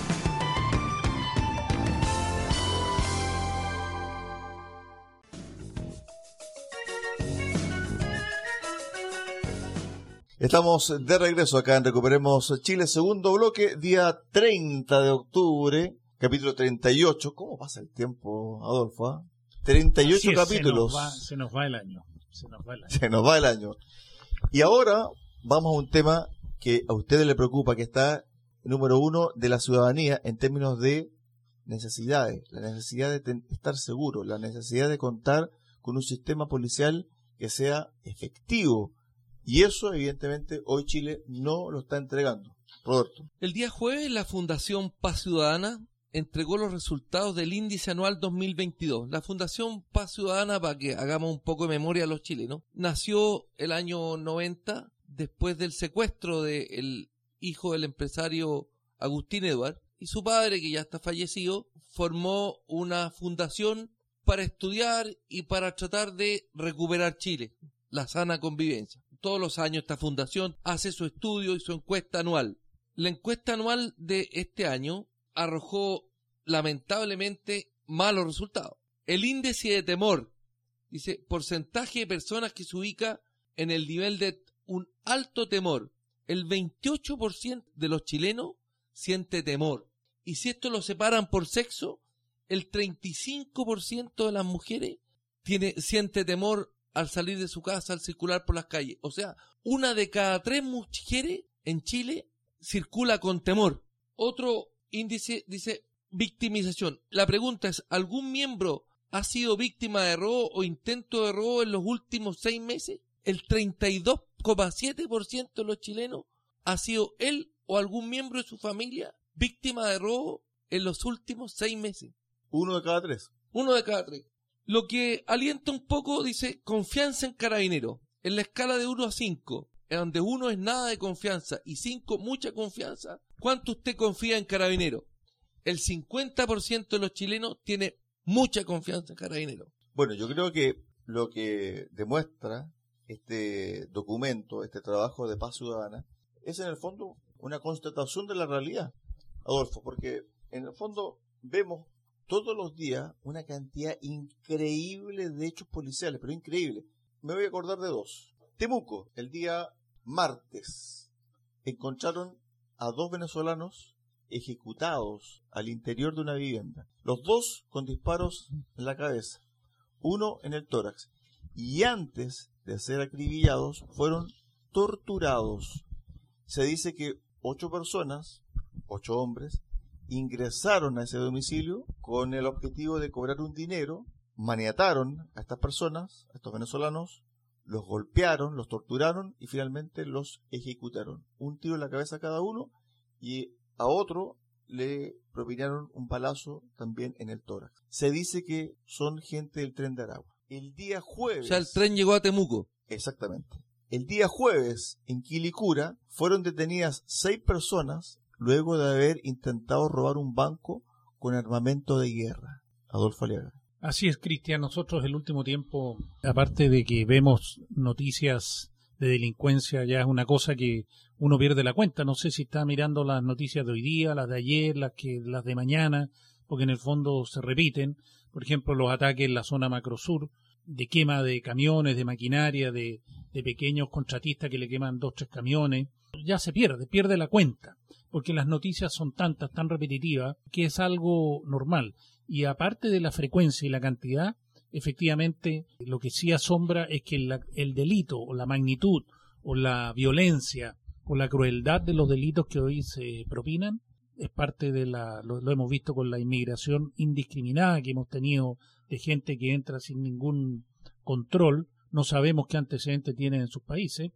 Estamos de regreso acá en Recuperemos Chile, segundo bloque, día 30 de octubre, capítulo 38. ¿Cómo pasa el tiempo, Adolfo? 38 ah? capítulos. Se nos, va, el año. Se nos va el año. Se nos va el año. Y ahora vamos a un tema que a ustedes le preocupa, que está número uno de la ciudadanía en términos de necesidades, la necesidad de estar seguro, la necesidad de contar con un sistema policial que sea efectivo, y eso, evidentemente, hoy Chile no lo está entregando. Roberto. El día jueves, la Fundación Paz Ciudadana entregó los resultados del índice anual 2022. La Fundación Paz Ciudadana, para que hagamos un poco de memoria a los chilenos, nació el año 90 después del secuestro del hijo del empresario Agustín Eduard y su padre, que ya está fallecido, formó una fundación para estudiar y para tratar de recuperar Chile, la sana convivencia todos los años esta fundación hace su estudio y su encuesta anual. La encuesta anual de este año arrojó lamentablemente malos resultados. El índice de temor, dice, porcentaje de personas que se ubica en el nivel de un alto temor. El 28% de los chilenos siente temor. Y si esto lo separan por sexo, el 35% de las mujeres tiene, siente temor al salir de su casa, al circular por las calles. O sea, una de cada tres mujeres en Chile circula con temor. Otro índice dice victimización. La pregunta es, ¿algún miembro ha sido víctima de robo o intento de robo en los últimos seis meses? El 32,7% de los chilenos ha sido él o algún miembro de su familia víctima de robo en los últimos seis meses. Uno de cada tres. Uno de cada tres. Lo que alienta un poco, dice, confianza en carabinero. En la escala de 1 a 5, en donde uno es nada de confianza y 5 mucha confianza, ¿cuánto usted confía en carabinero? El 50% de los chilenos tiene mucha confianza en carabinero. Bueno, yo creo que lo que demuestra este documento, este trabajo de paz ciudadana, es en el fondo una constatación de la realidad, Adolfo, porque en el fondo vemos todos los días una cantidad increíble de hechos policiales, pero increíble. Me voy a acordar de dos. Temuco, el día martes, encontraron a dos venezolanos ejecutados al interior de una vivienda. Los dos con disparos en la cabeza, uno en el tórax. Y antes de ser acribillados, fueron torturados. Se dice que ocho personas, ocho hombres, ingresaron a ese domicilio con el objetivo de cobrar un dinero, maniataron a estas personas, a estos venezolanos, los golpearon, los torturaron y finalmente los ejecutaron. Un tiro en la cabeza a cada uno y a otro le propinaron un palazo también en el tórax. Se dice que son gente del tren de Aragua. El día jueves. O sea, el tren llegó a Temuco. Exactamente. El día jueves, en Quilicura, fueron detenidas seis personas luego de haber intentado robar un banco con armamento de guerra. Adolfo Aliaga. Así es, Cristian. Nosotros el último tiempo, aparte de que vemos noticias de delincuencia, ya es una cosa que uno pierde la cuenta. No sé si está mirando las noticias de hoy día, las de ayer, las que las de mañana, porque en el fondo se repiten. Por ejemplo, los ataques en la zona macrosur, de quema de camiones, de maquinaria, de, de pequeños contratistas que le queman dos, tres camiones. Ya se pierde, pierde la cuenta porque las noticias son tantas, tan repetitivas, que es algo normal. Y aparte de la frecuencia y la cantidad, efectivamente lo que sí asombra es que el delito o la magnitud o la violencia o la crueldad de los delitos que hoy se propinan es parte de la, lo, hemos visto con la inmigración indiscriminada que hemos tenido de gente que entra sin ningún control, no sabemos qué antecedentes tienen en sus países,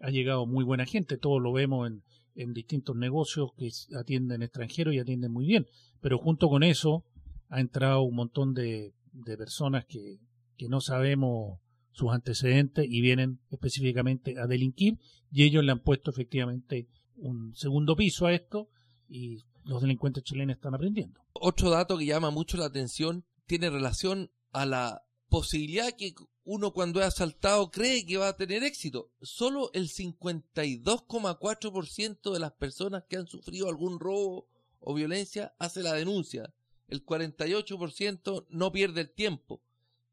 ha llegado muy buena gente, todo lo vemos en, en distintos negocios que atienden extranjeros y atienden muy bien. Pero junto con eso ha entrado un montón de, de personas que, que no sabemos sus antecedentes y vienen específicamente a delinquir y ellos le han puesto efectivamente un segundo piso a esto y los delincuentes chilenos están aprendiendo. Otro dato que llama mucho la atención tiene relación a la posibilidad que uno cuando es asaltado cree que va a tener éxito. Solo el 52,4% de las personas que han sufrido algún robo o violencia hace la denuncia. El 48% no pierde el tiempo.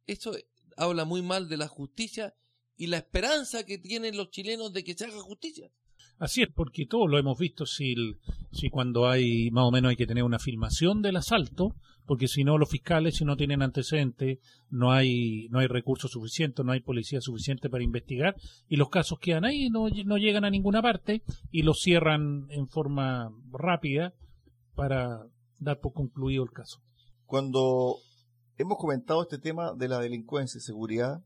Eso habla muy mal de la justicia y la esperanza que tienen los chilenos de que se haga justicia. Así es, porque todos lo hemos visto, si, si cuando hay, más o menos hay que tener una filmación del asalto, porque si no los fiscales, si no tienen antecedentes, no hay, no hay recursos suficientes, no hay policía suficiente para investigar, y los casos quedan ahí, no, no llegan a ninguna parte, y los cierran en forma rápida para dar por concluido el caso. Cuando hemos comentado este tema de la delincuencia y seguridad,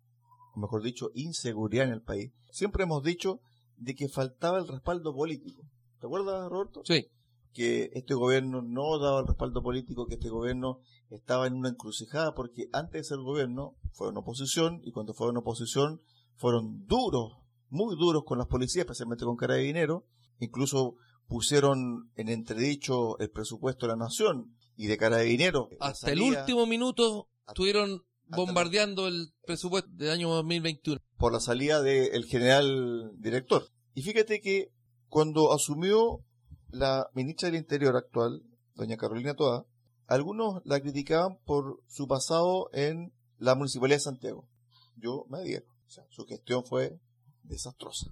o mejor dicho, inseguridad en el país, siempre hemos dicho de que faltaba el respaldo político. ¿Te acuerdas, Roberto? Sí. Que este gobierno no daba el respaldo político, que este gobierno estaba en una encrucijada, porque antes de ser gobierno fue una oposición, y cuando fue una oposición fueron duros, muy duros con las policías, especialmente con Carabineros, incluso pusieron en entredicho el presupuesto de la nación y de Carabineros. Hasta el último minuto estuvieron bombardeando el presupuesto del año 2021. Por la salida del general director. Y fíjate que cuando asumió la ministra del Interior actual, doña Carolina Toa, algunos la criticaban por su pasado en la Municipalidad de Santiago. Yo me adhiero. O sea, su gestión fue desastrosa.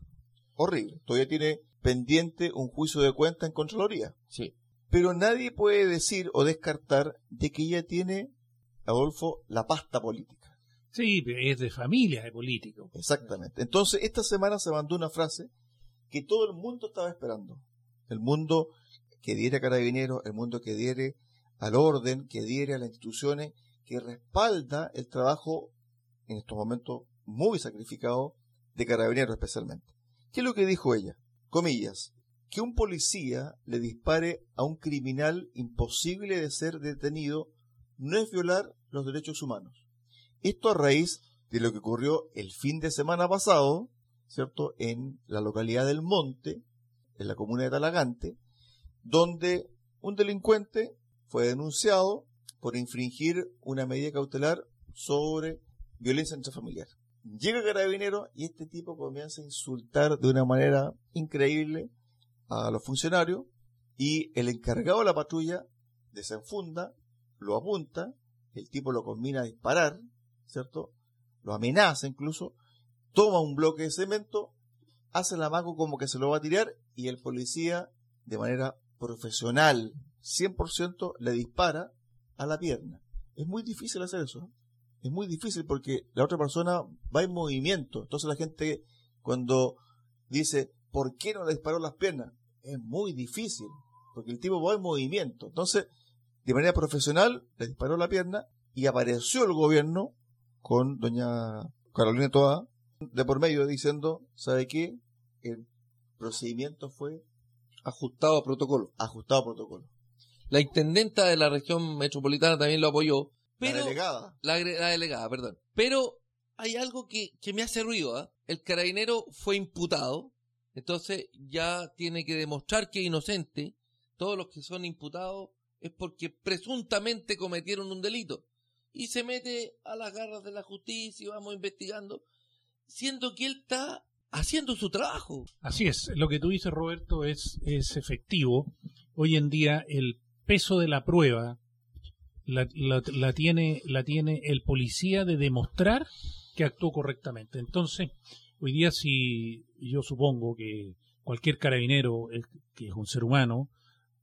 Horrible. Todavía tiene pendiente un juicio de cuenta en Contraloría. Sí. Pero nadie puede decir o descartar de que ella tiene Adolfo, la pasta política. Sí, es de familia, de político. Exactamente. Entonces, esta semana se mandó una frase que todo el mundo estaba esperando. El mundo que diere a Carabineros, el mundo que diere al orden, que diere a las instituciones, que respalda el trabajo en estos momentos muy sacrificado de Carabineros especialmente. ¿Qué es lo que dijo ella? Comillas. que un policía le dispare a un criminal imposible de ser detenido no es violar los derechos humanos. Esto a raíz de lo que ocurrió el fin de semana pasado, ¿cierto? En la localidad del Monte, en la comuna de Talagante, donde un delincuente fue denunciado por infringir una medida cautelar sobre violencia intrafamiliar. Llega el carabinero y este tipo comienza a insultar de una manera increíble a los funcionarios y el encargado de la patrulla desenfunda, lo apunta, el tipo lo combina a disparar, ¿cierto? Lo amenaza incluso, toma un bloque de cemento, hace la mago como que se lo va a tirar y el policía de manera profesional, 100% le dispara a la pierna. Es muy difícil hacer eso. ¿eh? Es muy difícil porque la otra persona va en movimiento. Entonces la gente cuando dice, ¿por qué no le disparó las piernas? Es muy difícil, porque el tipo va en movimiento. Entonces, de manera profesional, le disparó la pierna y apareció el gobierno con doña Carolina Toda de por medio diciendo, ¿sabe qué? El procedimiento fue Ajustado a protocolo. ajustado a protocolo. La intendenta de la región metropolitana también lo apoyó. Pero la delegada. La, delegada, perdón. Pero hay algo que, que me hace ruido. ¿ah? El carabinero fue imputado, entonces ya tiene que demostrar que es inocente. Todos los que son imputados es porque presuntamente cometieron un delito. Y se mete a las garras de la justicia y vamos investigando, siendo que él está haciendo su trabajo. Así es, lo que tú dices, Roberto, es, es efectivo. Hoy en día el peso de la prueba la, la- la tiene, la tiene el policía de demostrar que actuó correctamente. Entonces, hoy día si yo supongo que cualquier carabinero, que es un ser humano,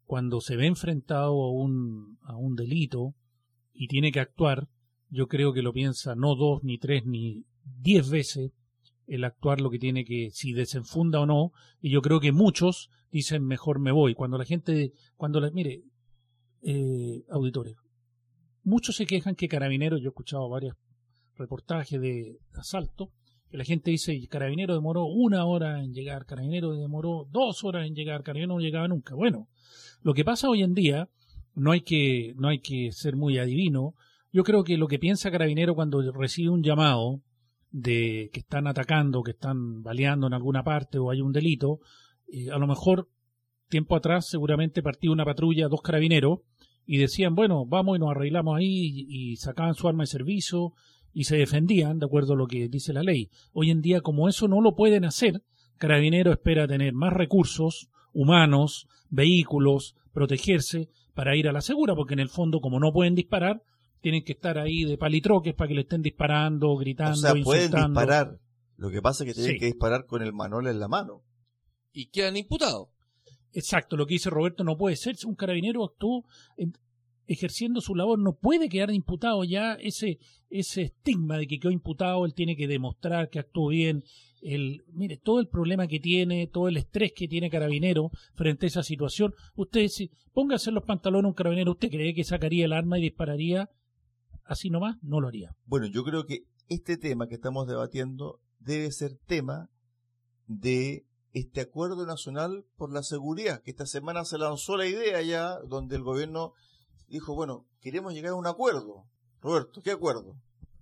cuando se ve enfrentado a un, a un delito y tiene que actuar, yo creo que lo piensa no dos, ni tres, ni diez veces el actuar lo que tiene que, si desenfunda o no, y yo creo que muchos dicen mejor me voy. Cuando la gente, cuando la, mire, eh, auditores, muchos se quejan que carabineros, yo he escuchado varios reportajes de asalto, que la gente dice, carabinero demoró una hora en llegar, carabinero demoró dos horas en llegar, carabinero no llegaba nunca. Bueno, lo que pasa hoy en día, no hay que, no hay que ser muy adivino, yo creo que lo que piensa carabinero cuando recibe un llamado, de que están atacando, que están baleando en alguna parte o hay un delito, eh, a lo mejor tiempo atrás seguramente partió una patrulla, dos carabineros, y decían, bueno, vamos y nos arreglamos ahí, y, y sacaban su arma de servicio y se defendían de acuerdo a lo que dice la ley. Hoy en día, como eso no lo pueden hacer, Carabinero espera tener más recursos humanos, vehículos, protegerse para ir a la segura, porque en el fondo, como no pueden disparar, tienen que estar ahí de palitroques para que le estén disparando, gritando, O sea, pueden insultando. disparar. Lo que pasa es que tienen Sí. que disparar con el manual en la mano. Y quedan imputados. Exacto, lo que dice Roberto no puede ser. Si un carabinero actuó en- ejerciendo su labor, no puede quedar imputado ya ese, ese estigma de que quedó imputado, él tiene que demostrar que actuó bien. El, mire, todo el problema que tiene, todo el estrés que tiene carabinero frente a esa situación. Usted, si póngase en los pantalones un carabinero, ¿usted cree que sacaría el arma y dispararía así nomás? No lo haría. Bueno, yo creo que este tema que estamos debatiendo debe ser tema de este acuerdo nacional por la seguridad, que esta semana se lanzó la idea ya, donde el gobierno dijo, bueno, queremos llegar a un acuerdo. Roberto, ¿qué acuerdo?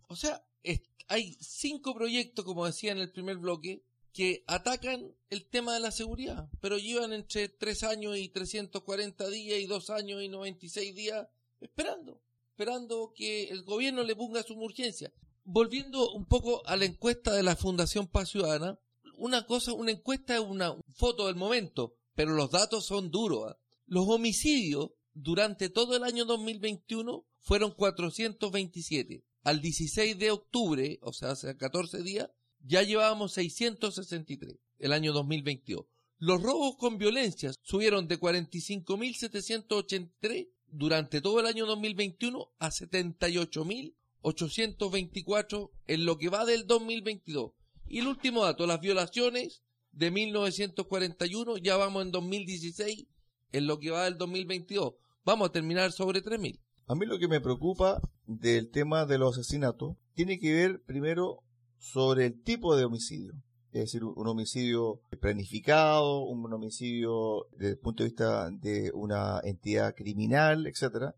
O sea, es- hay cinco proyectos, como decía en el primer bloque, que atacan el tema de la seguridad, pero llevan entre tres años y 340 días y dos años y 96 días esperando, esperando que el gobierno le ponga su urgencia. Volviendo un poco a la encuesta de la Fundación Paz Ciudadana, una cosa, una encuesta es una foto del momento, pero los datos son duros. ¿ah? Los homicidios durante todo el año 2021 fueron 427. Al 16 de octubre, o sea, hace 14 días, ya llevábamos 663 el año 2022. Los robos con violencia subieron de 45.783 durante todo el año 2021 a 78.824 en lo que va del 2022. Y el último dato, las violaciones de 1941, ya vamos en 2016 en lo que va del 2022. Vamos a terminar sobre 3.000. A mí lo que me preocupa del tema de los asesinatos tiene que ver primero sobre el tipo de homicidio. Es decir, un homicidio planificado, un homicidio desde el punto de vista de una entidad criminal, etcétera,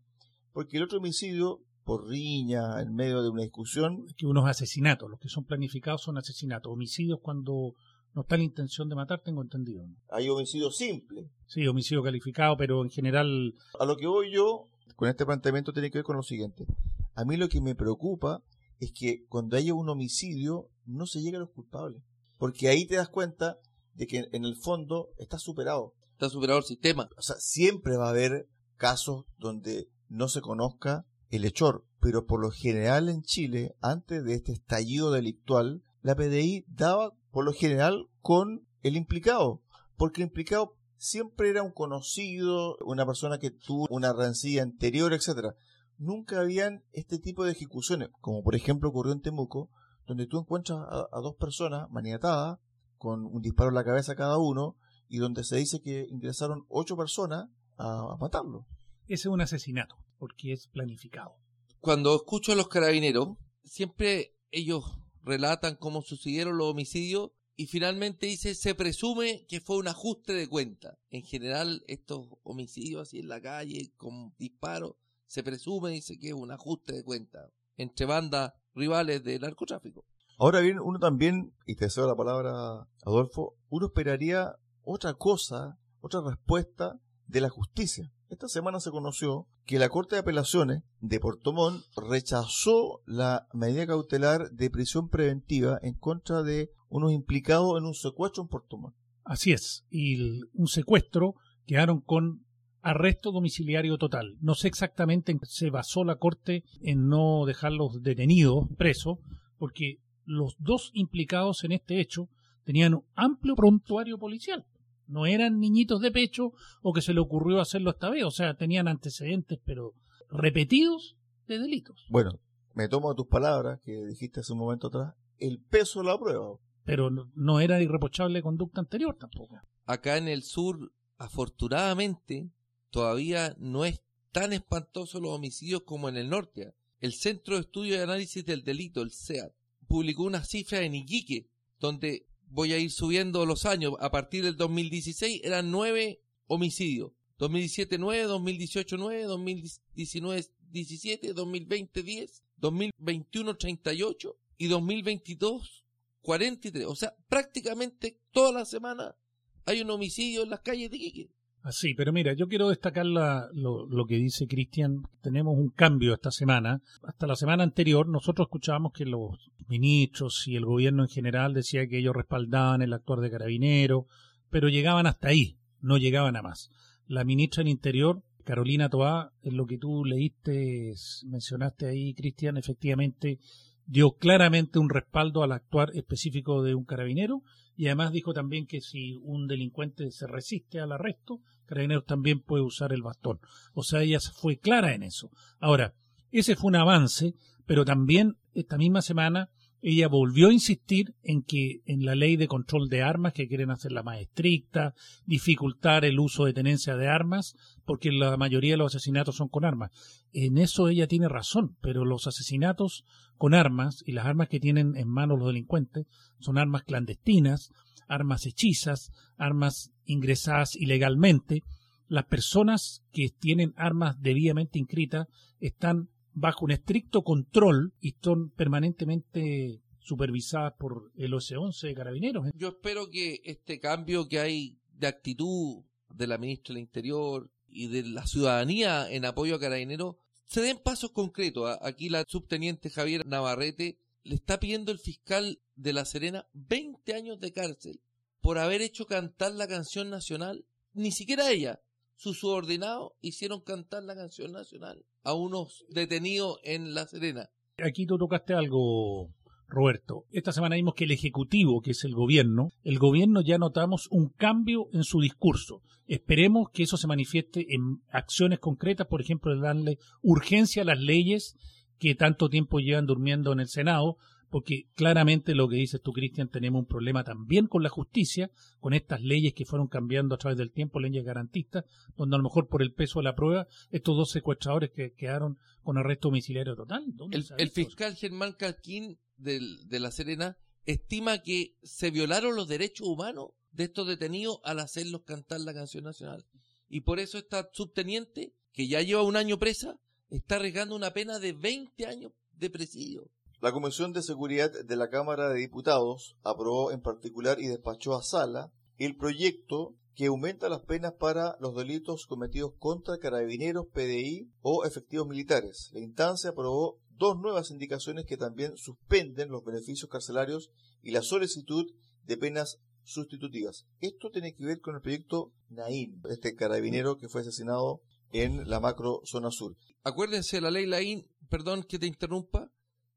porque el otro homicidio por riña, en medio de una discusión. Que unos asesinatos, los que son planificados son asesinatos, homicidios cuando no está la intención de matar, tengo entendido. Hay homicidio simple. Sí, homicidio calificado, pero en general... A lo que voy yo con este planteamiento tiene que ver con lo siguiente. A mí lo que me preocupa es que cuando haya un homicidio no se llega a los culpables. Porque ahí te das cuenta de que en el fondo está superado. Está superado el sistema. O sea, siempre va a haber casos donde no se conozca el hechor, pero por lo general en Chile, antes de este estallido delictual, la PDI daba por lo general con el implicado, porque el implicado siempre era un conocido, una persona que tuvo una rencilla anterior, etcétera. Nunca habían este tipo de ejecuciones, como por ejemplo ocurrió en Temuco, donde tú encuentras a, dos personas maniatadas con un disparo en la cabeza cada uno y donde se dice que ingresaron ocho personas a matarlo. Ese es un asesinato porque es planificado. Cuando escucho a los carabineros, siempre ellos relatan cómo sucedieron los homicidios y finalmente dice se presume que fue un ajuste de cuenta. En general estos homicidios así en la calle con disparos se presume dice que es un ajuste de cuenta entre bandas rivales de narcotráfico. Ahora bien, uno también, y te cedo la palabra, Adolfo, uno esperaría otra cosa, otra respuesta de la justicia. Esta semana se conoció que la Corte de Apelaciones de Portomón rechazó la medida cautelar de prisión preventiva en contra de unos implicados en un secuestro en Portomón. Así es, y un secuestro quedaron con arresto domiciliario total. No sé exactamente en qué se basó la Corte en no dejarlos detenidos, presos, porque los dos implicados en este hecho tenían un amplio prontuario policial no eran niñitos de pecho o que se le ocurrió hacerlo esta vez, o sea, tenían antecedentes, pero repetidos de delitos. Bueno, me tomo tus palabras que dijiste hace un momento atrás, el peso de la prueba. Pero no, era irreprochable conducta anterior tampoco. Acá en el sur, afortunadamente, todavía no es tan espantoso los homicidios como en el norte. El Centro de Estudio y Análisis del Delito, el CEAT, publicó una cifra en Iquique, donde voy a ir subiendo los años. A partir del 2016 eran nueve homicidios. 2017 9, 2018 9, 2019 17, 2020 10, 2021 38 y 2022 43. O sea, prácticamente toda la semana hay un homicidio en las calles de Iquique. Así, pero mira, yo quiero destacar lo, lo, que dice Cristian. Tenemos un cambio esta semana. Hasta la semana anterior nosotros escuchábamos que los ministros y el gobierno en general decía que ellos respaldaban el actuar de carabinero, pero llegaban hasta ahí, no llegaban a más. La ministra del Interior, Carolina Toá, en lo que tú leíste, mencionaste ahí, Cristian, efectivamente dio claramente un respaldo al actuar específico de un carabinero y además dijo también que si un delincuente se resiste al arresto, Carabineros también puede usar el bastón. O sea, ella fue clara en eso. Ahora, ese fue un avance, pero también esta misma semana ella volvió a insistir en que en la ley de control de armas, que quieren hacerla más estricta, dificultar el uso de tenencia de armas, porque la mayoría de los asesinatos son con armas. En eso ella tiene razón, pero los asesinatos con armas y las armas que tienen en manos los delincuentes son armas clandestinas, armas hechizas, armas ingresadas ilegalmente. Las personas que tienen armas debidamente inscritas están bajo un estricto control y son permanentemente supervisadas por el OS-11 de Carabineros. Yo espero que este cambio que hay de actitud de la ministra del Interior y de la ciudadanía en apoyo a Carabineros se den pasos concretos. Aquí la subteniente Javier Navarrete le está pidiendo el fiscal de La Serena 20 años de cárcel por haber hecho cantar la canción nacional. Ni siquiera ella, sus subordinados hicieron cantar la canción nacional a unos detenidos en La Serena. Aquí tú tocaste algo, Roberto. Esta semana vimos que el Ejecutivo, que es el gobierno, el gobierno ya notamos un cambio en su discurso. Esperemos que eso se manifieste en acciones concretas, por ejemplo, darle urgencia a las leyes que tanto tiempo llevan durmiendo en el Senado, porque claramente lo que dices tú, Cristian, tenemos un problema también con la justicia, con estas leyes que fueron cambiando a través del tiempo, leyes garantistas, donde a lo mejor por el peso de la prueba, estos dos secuestradores que quedaron con arresto domiciliario total. El, fiscal Germán Calquín de La Serena estima que se violaron los derechos humanos de estos detenidos al hacerlos cantar la canción nacional. Y por eso esta subteniente, que ya lleva un año presa, está arriesgando una pena de 20 años de presidio. La Comisión de Seguridad de la Cámara de Diputados aprobó en particular y despachó a Sala el proyecto que aumenta las penas para los delitos cometidos contra carabineros, PDI o efectivos militares. La instancia aprobó dos nuevas indicaciones que también suspenden los beneficios carcelarios y la solicitud de penas sustitutivas. Esto tiene que ver con el proyecto Naín, este carabinero que fue asesinado en la macro zona sur. Acuérdense, la ley Naín, perdón que te interrumpa,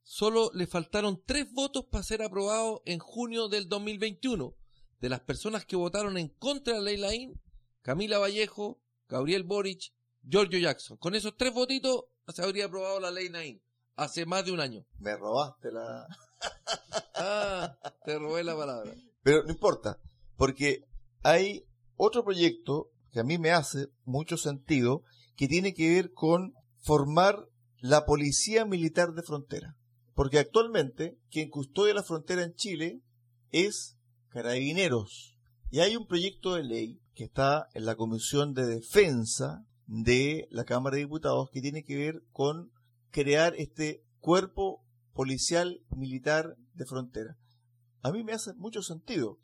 solo le faltaron tres votos para ser aprobado en junio del 2021. De las personas que votaron en contra de la ley Laín, Camila Vallejo, Gabriel Boric, Giorgio Jackson. Con esos tres votitos se habría aprobado la ley Naín hace más de un año. Me robaste la... Ah, te robé la palabra. Pero no importa, porque hay otro proyecto que a mí me hace mucho sentido, que tiene que ver con formar la Policía Militar de Frontera. Porque actualmente quien custodia la frontera en Chile es Carabineros. Y hay un proyecto de ley que está en la Comisión de Defensa de la Cámara de Diputados que tiene que ver con crear este cuerpo policial militar de frontera. A mí me hace mucho sentido,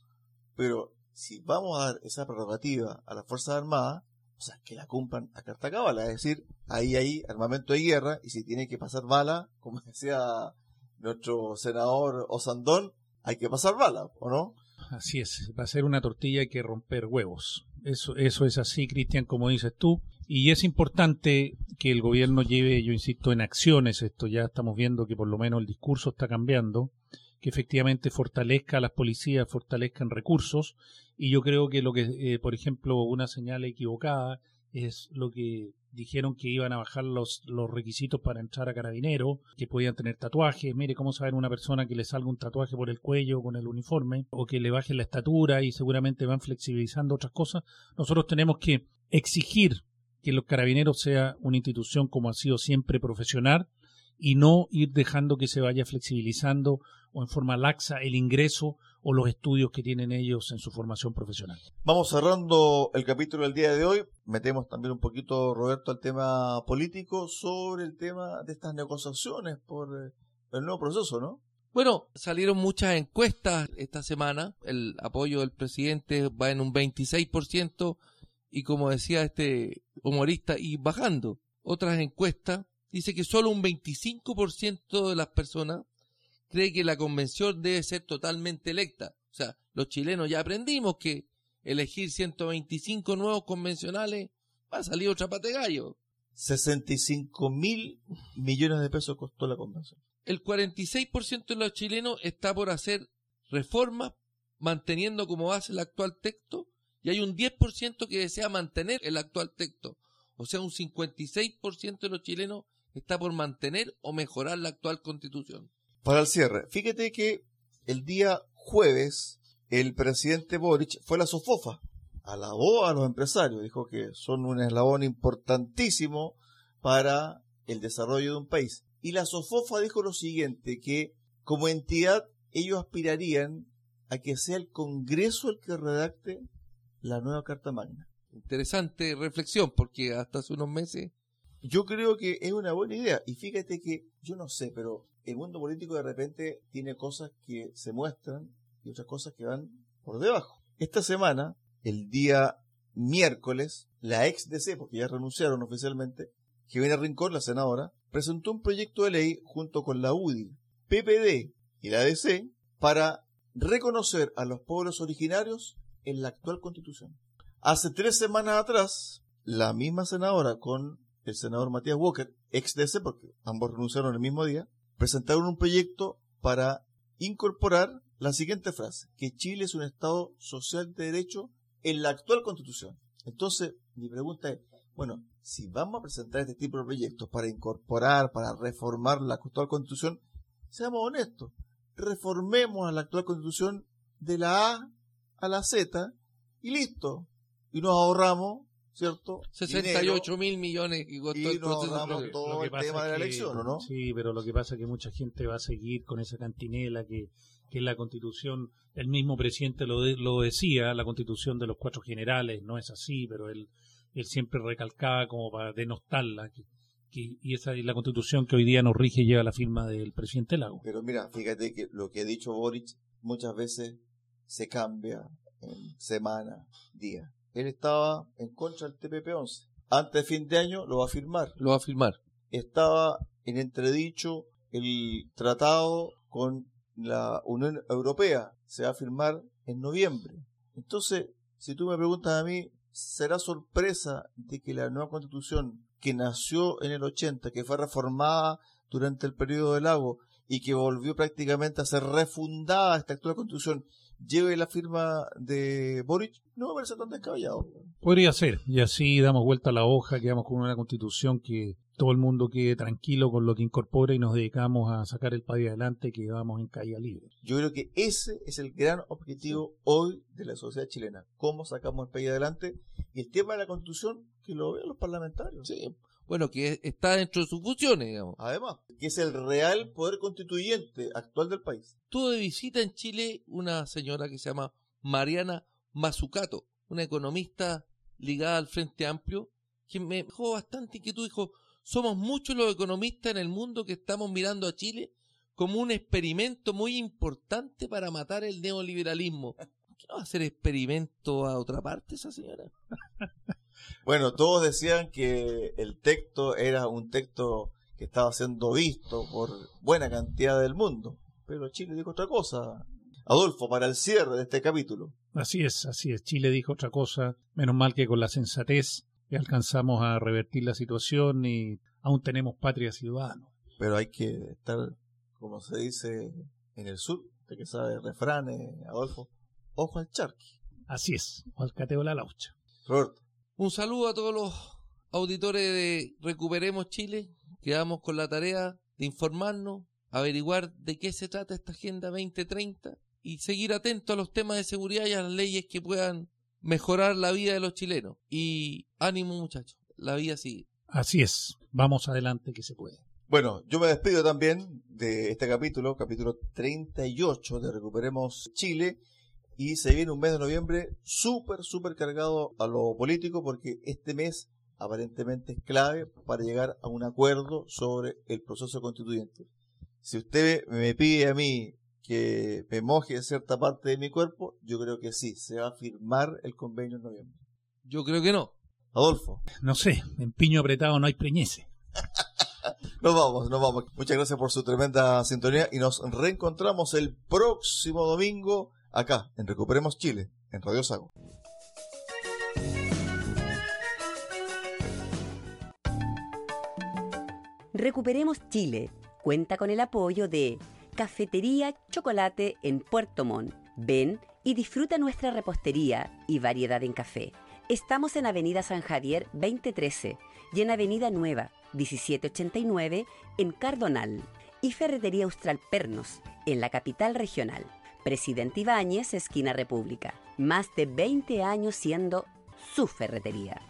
pero si vamos a dar esa prerrogativa a las Fuerzas Armadas, o sea, que la cumplan a carta cabala, es decir, ahí hay armamento de guerra y si tiene que pasar bala, como decía nuestro senador Osandón, hay que pasar bala, ¿o no? Así es, va a ser una tortilla que romper huevos. Eso, eso es así, Cristian, como dices tú. Y es importante que el gobierno lleve, yo insisto, en acciones esto. Ya estamos viendo que por lo menos el discurso está cambiando, que efectivamente fortalezca a las policías, fortalezcan recursos. Y yo creo que lo que, eh, por ejemplo, una señal equivocada es lo que dijeron que iban a bajar los, los requisitos para entrar a carabinero, que podían tener tatuajes. Mire, ¿cómo saber una persona que le salga un tatuaje por el cuello con el uniforme? O que le bajen la estatura y seguramente van flexibilizando otras cosas. Nosotros tenemos que exigir que los carabineros sea una institución como ha sido siempre profesional y no ir dejando que se vaya flexibilizando o en forma laxa el ingreso o los estudios que tienen ellos en su formación profesional. Vamos cerrando el capítulo del día de hoy. Metemos también un poquito, Roberto, al tema político sobre el tema de estas negociaciones por eh, el nuevo proceso, ¿no? Bueno, salieron muchas encuestas esta semana. El apoyo del presidente va en un 26% y como decía este humorista, y bajando. Otras encuestas dice que solo un 25% de las personas cree que la convención debe ser totalmente electa. O sea, los chilenos ya aprendimos que elegir 125 nuevos convencionales va a salir otra pate gallo. 65 mil millones de pesos costó la convención. El 46% de los chilenos está por hacer reformas manteniendo como base el actual texto y hay un 10% que desea mantener el actual texto. O sea, un 56% de los chilenos está por mantener o mejorar la actual constitución. Para el cierre, fíjate que el día jueves el presidente Boric fue a la Sofofa, alabó a los empresarios, dijo que son un eslabón importantísimo para el desarrollo de un país. Y la Sofofa dijo lo siguiente, que como entidad ellos aspirarían a que sea el Congreso el que redacte la nueva Carta Magna. Interesante reflexión, porque hasta hace unos meses... Yo creo que es una buena idea. Y fíjate que, yo no sé, pero el mundo político de repente tiene cosas que se muestran y otras cosas que van por debajo. Esta semana, el día miércoles, la ex DC, porque ya renunciaron oficialmente, que viene a Rincón, la senadora, presentó un proyecto de ley junto con la UDI, PPD y la DC para reconocer a los pueblos originarios en la actual constitución. Hace tres semanas atrás, la misma senadora con el senador Matías Walker, ex DC, porque ambos renunciaron el mismo día, presentaron un proyecto para incorporar la siguiente frase, que Chile es un Estado social de derecho en la actual constitución. Entonces, mi pregunta es, bueno, si vamos a presentar este tipo de proyectos para incorporar, para reformar la actual constitución, seamos honestos, reformemos a la actual constitución de la A a la Z y listo. Y nos ahorramos ¿cierto? 68 mil millones que costó y el nos proceso. ahorramos de- todo Lo que el pasa tema de la elección, ¿o no? Sí, pero lo que pasa es que mucha gente va a seguir con esa cantinela que, que es la constitución, el mismo presidente lo, de- lo decía, la constitución de los cuatro generales, no es así, pero él, él siempre recalcaba como para denostarla, que, que- y esa es la constitución que hoy día nos rige y lleva la firma del presidente Lago. Pero mira, fíjate que lo que ha dicho Boric muchas veces se cambia en semana, día. Él estaba en contra del TPP-11. Antes de fin de año lo va a firmar. Lo va a firmar. Estaba en entredicho el tratado con la Unión Europea. Se va a firmar en noviembre. Entonces, si tú me preguntas a mí, ¿será sorpresa de que la nueva constitución que nació en el 80, que fue reformada durante el periodo del lago y que volvió prácticamente a ser refundada esta actual constitución, lleve la firma de Boric? No me parece tan descabellado. Podría ser, y así damos vuelta a la hoja, quedamos con una constitución que todo el mundo quede tranquilo con lo que incorpora y nos dedicamos a sacar el país adelante, que vamos en caída libre. Yo creo que ese es el gran objetivo hoy de la sociedad chilena. Cómo sacamos el país adelante y el tema de la constitución, que lo vean los parlamentarios. Sí. Bueno, que está dentro de sus funciones, digamos. Además, que es el real poder constituyente actual del país. Tuvo de visita en Chile una señora que se llama Mariana Mazzucato, una economista ligada al Frente Amplio, que me dejó bastante inquietud. Dijo, somos muchos los economistas en el mundo que estamos mirando a Chile como un experimento muy importante para matar el neoliberalismo. ¿Por qué no va a hacer experimento a otra parte esa señora? Bueno, todos decían que el texto era un texto que estaba siendo visto por buena cantidad del mundo. Pero Chile dijo otra cosa. Adolfo, para el cierre de este capítulo. Así es, así es. Chile dijo otra cosa, menos mal que con la sensatez alcanzamos a revertir la situación y aún tenemos patria ciudadana. Pero hay que estar, como se dice en el sur, usted que sabe refranes, Adolfo, ojo al charqui. Así es, o al cateo la laucha. Roberto. Un saludo a todos los auditores de Recuperemos Chile. Quedamos con la tarea de informarnos, averiguar de qué se trata esta Agenda 2030 y seguir atentos a los temas de seguridad y a las leyes que puedan mejorar la vida de los chilenos. Y ánimo muchachos, la vida sigue. Así es, vamos adelante que se puede. Bueno, yo me despido también de este capítulo, capítulo 38 de Recuperemos Chile. Y se viene un mes de noviembre súper, súper cargado a lo político porque este mes aparentemente es clave para llegar a un acuerdo sobre el proceso constituyente. Si usted me pide a mí que me moje cierta parte de mi cuerpo, yo creo que sí, se va a firmar el convenio en noviembre. Yo creo que no. Adolfo, No sé, en piño apretado no hay preñece. nos vamos, nos vamos. Muchas gracias por su tremenda sintonía y nos reencontramos el próximo domingo acá en Recuperemos Chile, en Radio Sago. Recuperemos Chile. Cuenta con el apoyo de Cafetería Chocolate en Puerto Montt. Ven y disfruta nuestra repostería y variedad en café. Estamos en Avenida San Javier 2013 y en Avenida Nueva 1789 en Cardonal. Y Ferretería Austral Pernos en la capital regional. Presidente Ibáñez, esquina República. Más de 20 años siendo su ferretería.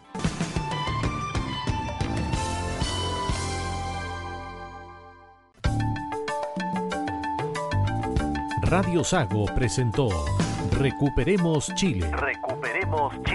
Radio Sago presentó Recuperemos Chile. Recuperemos Chile.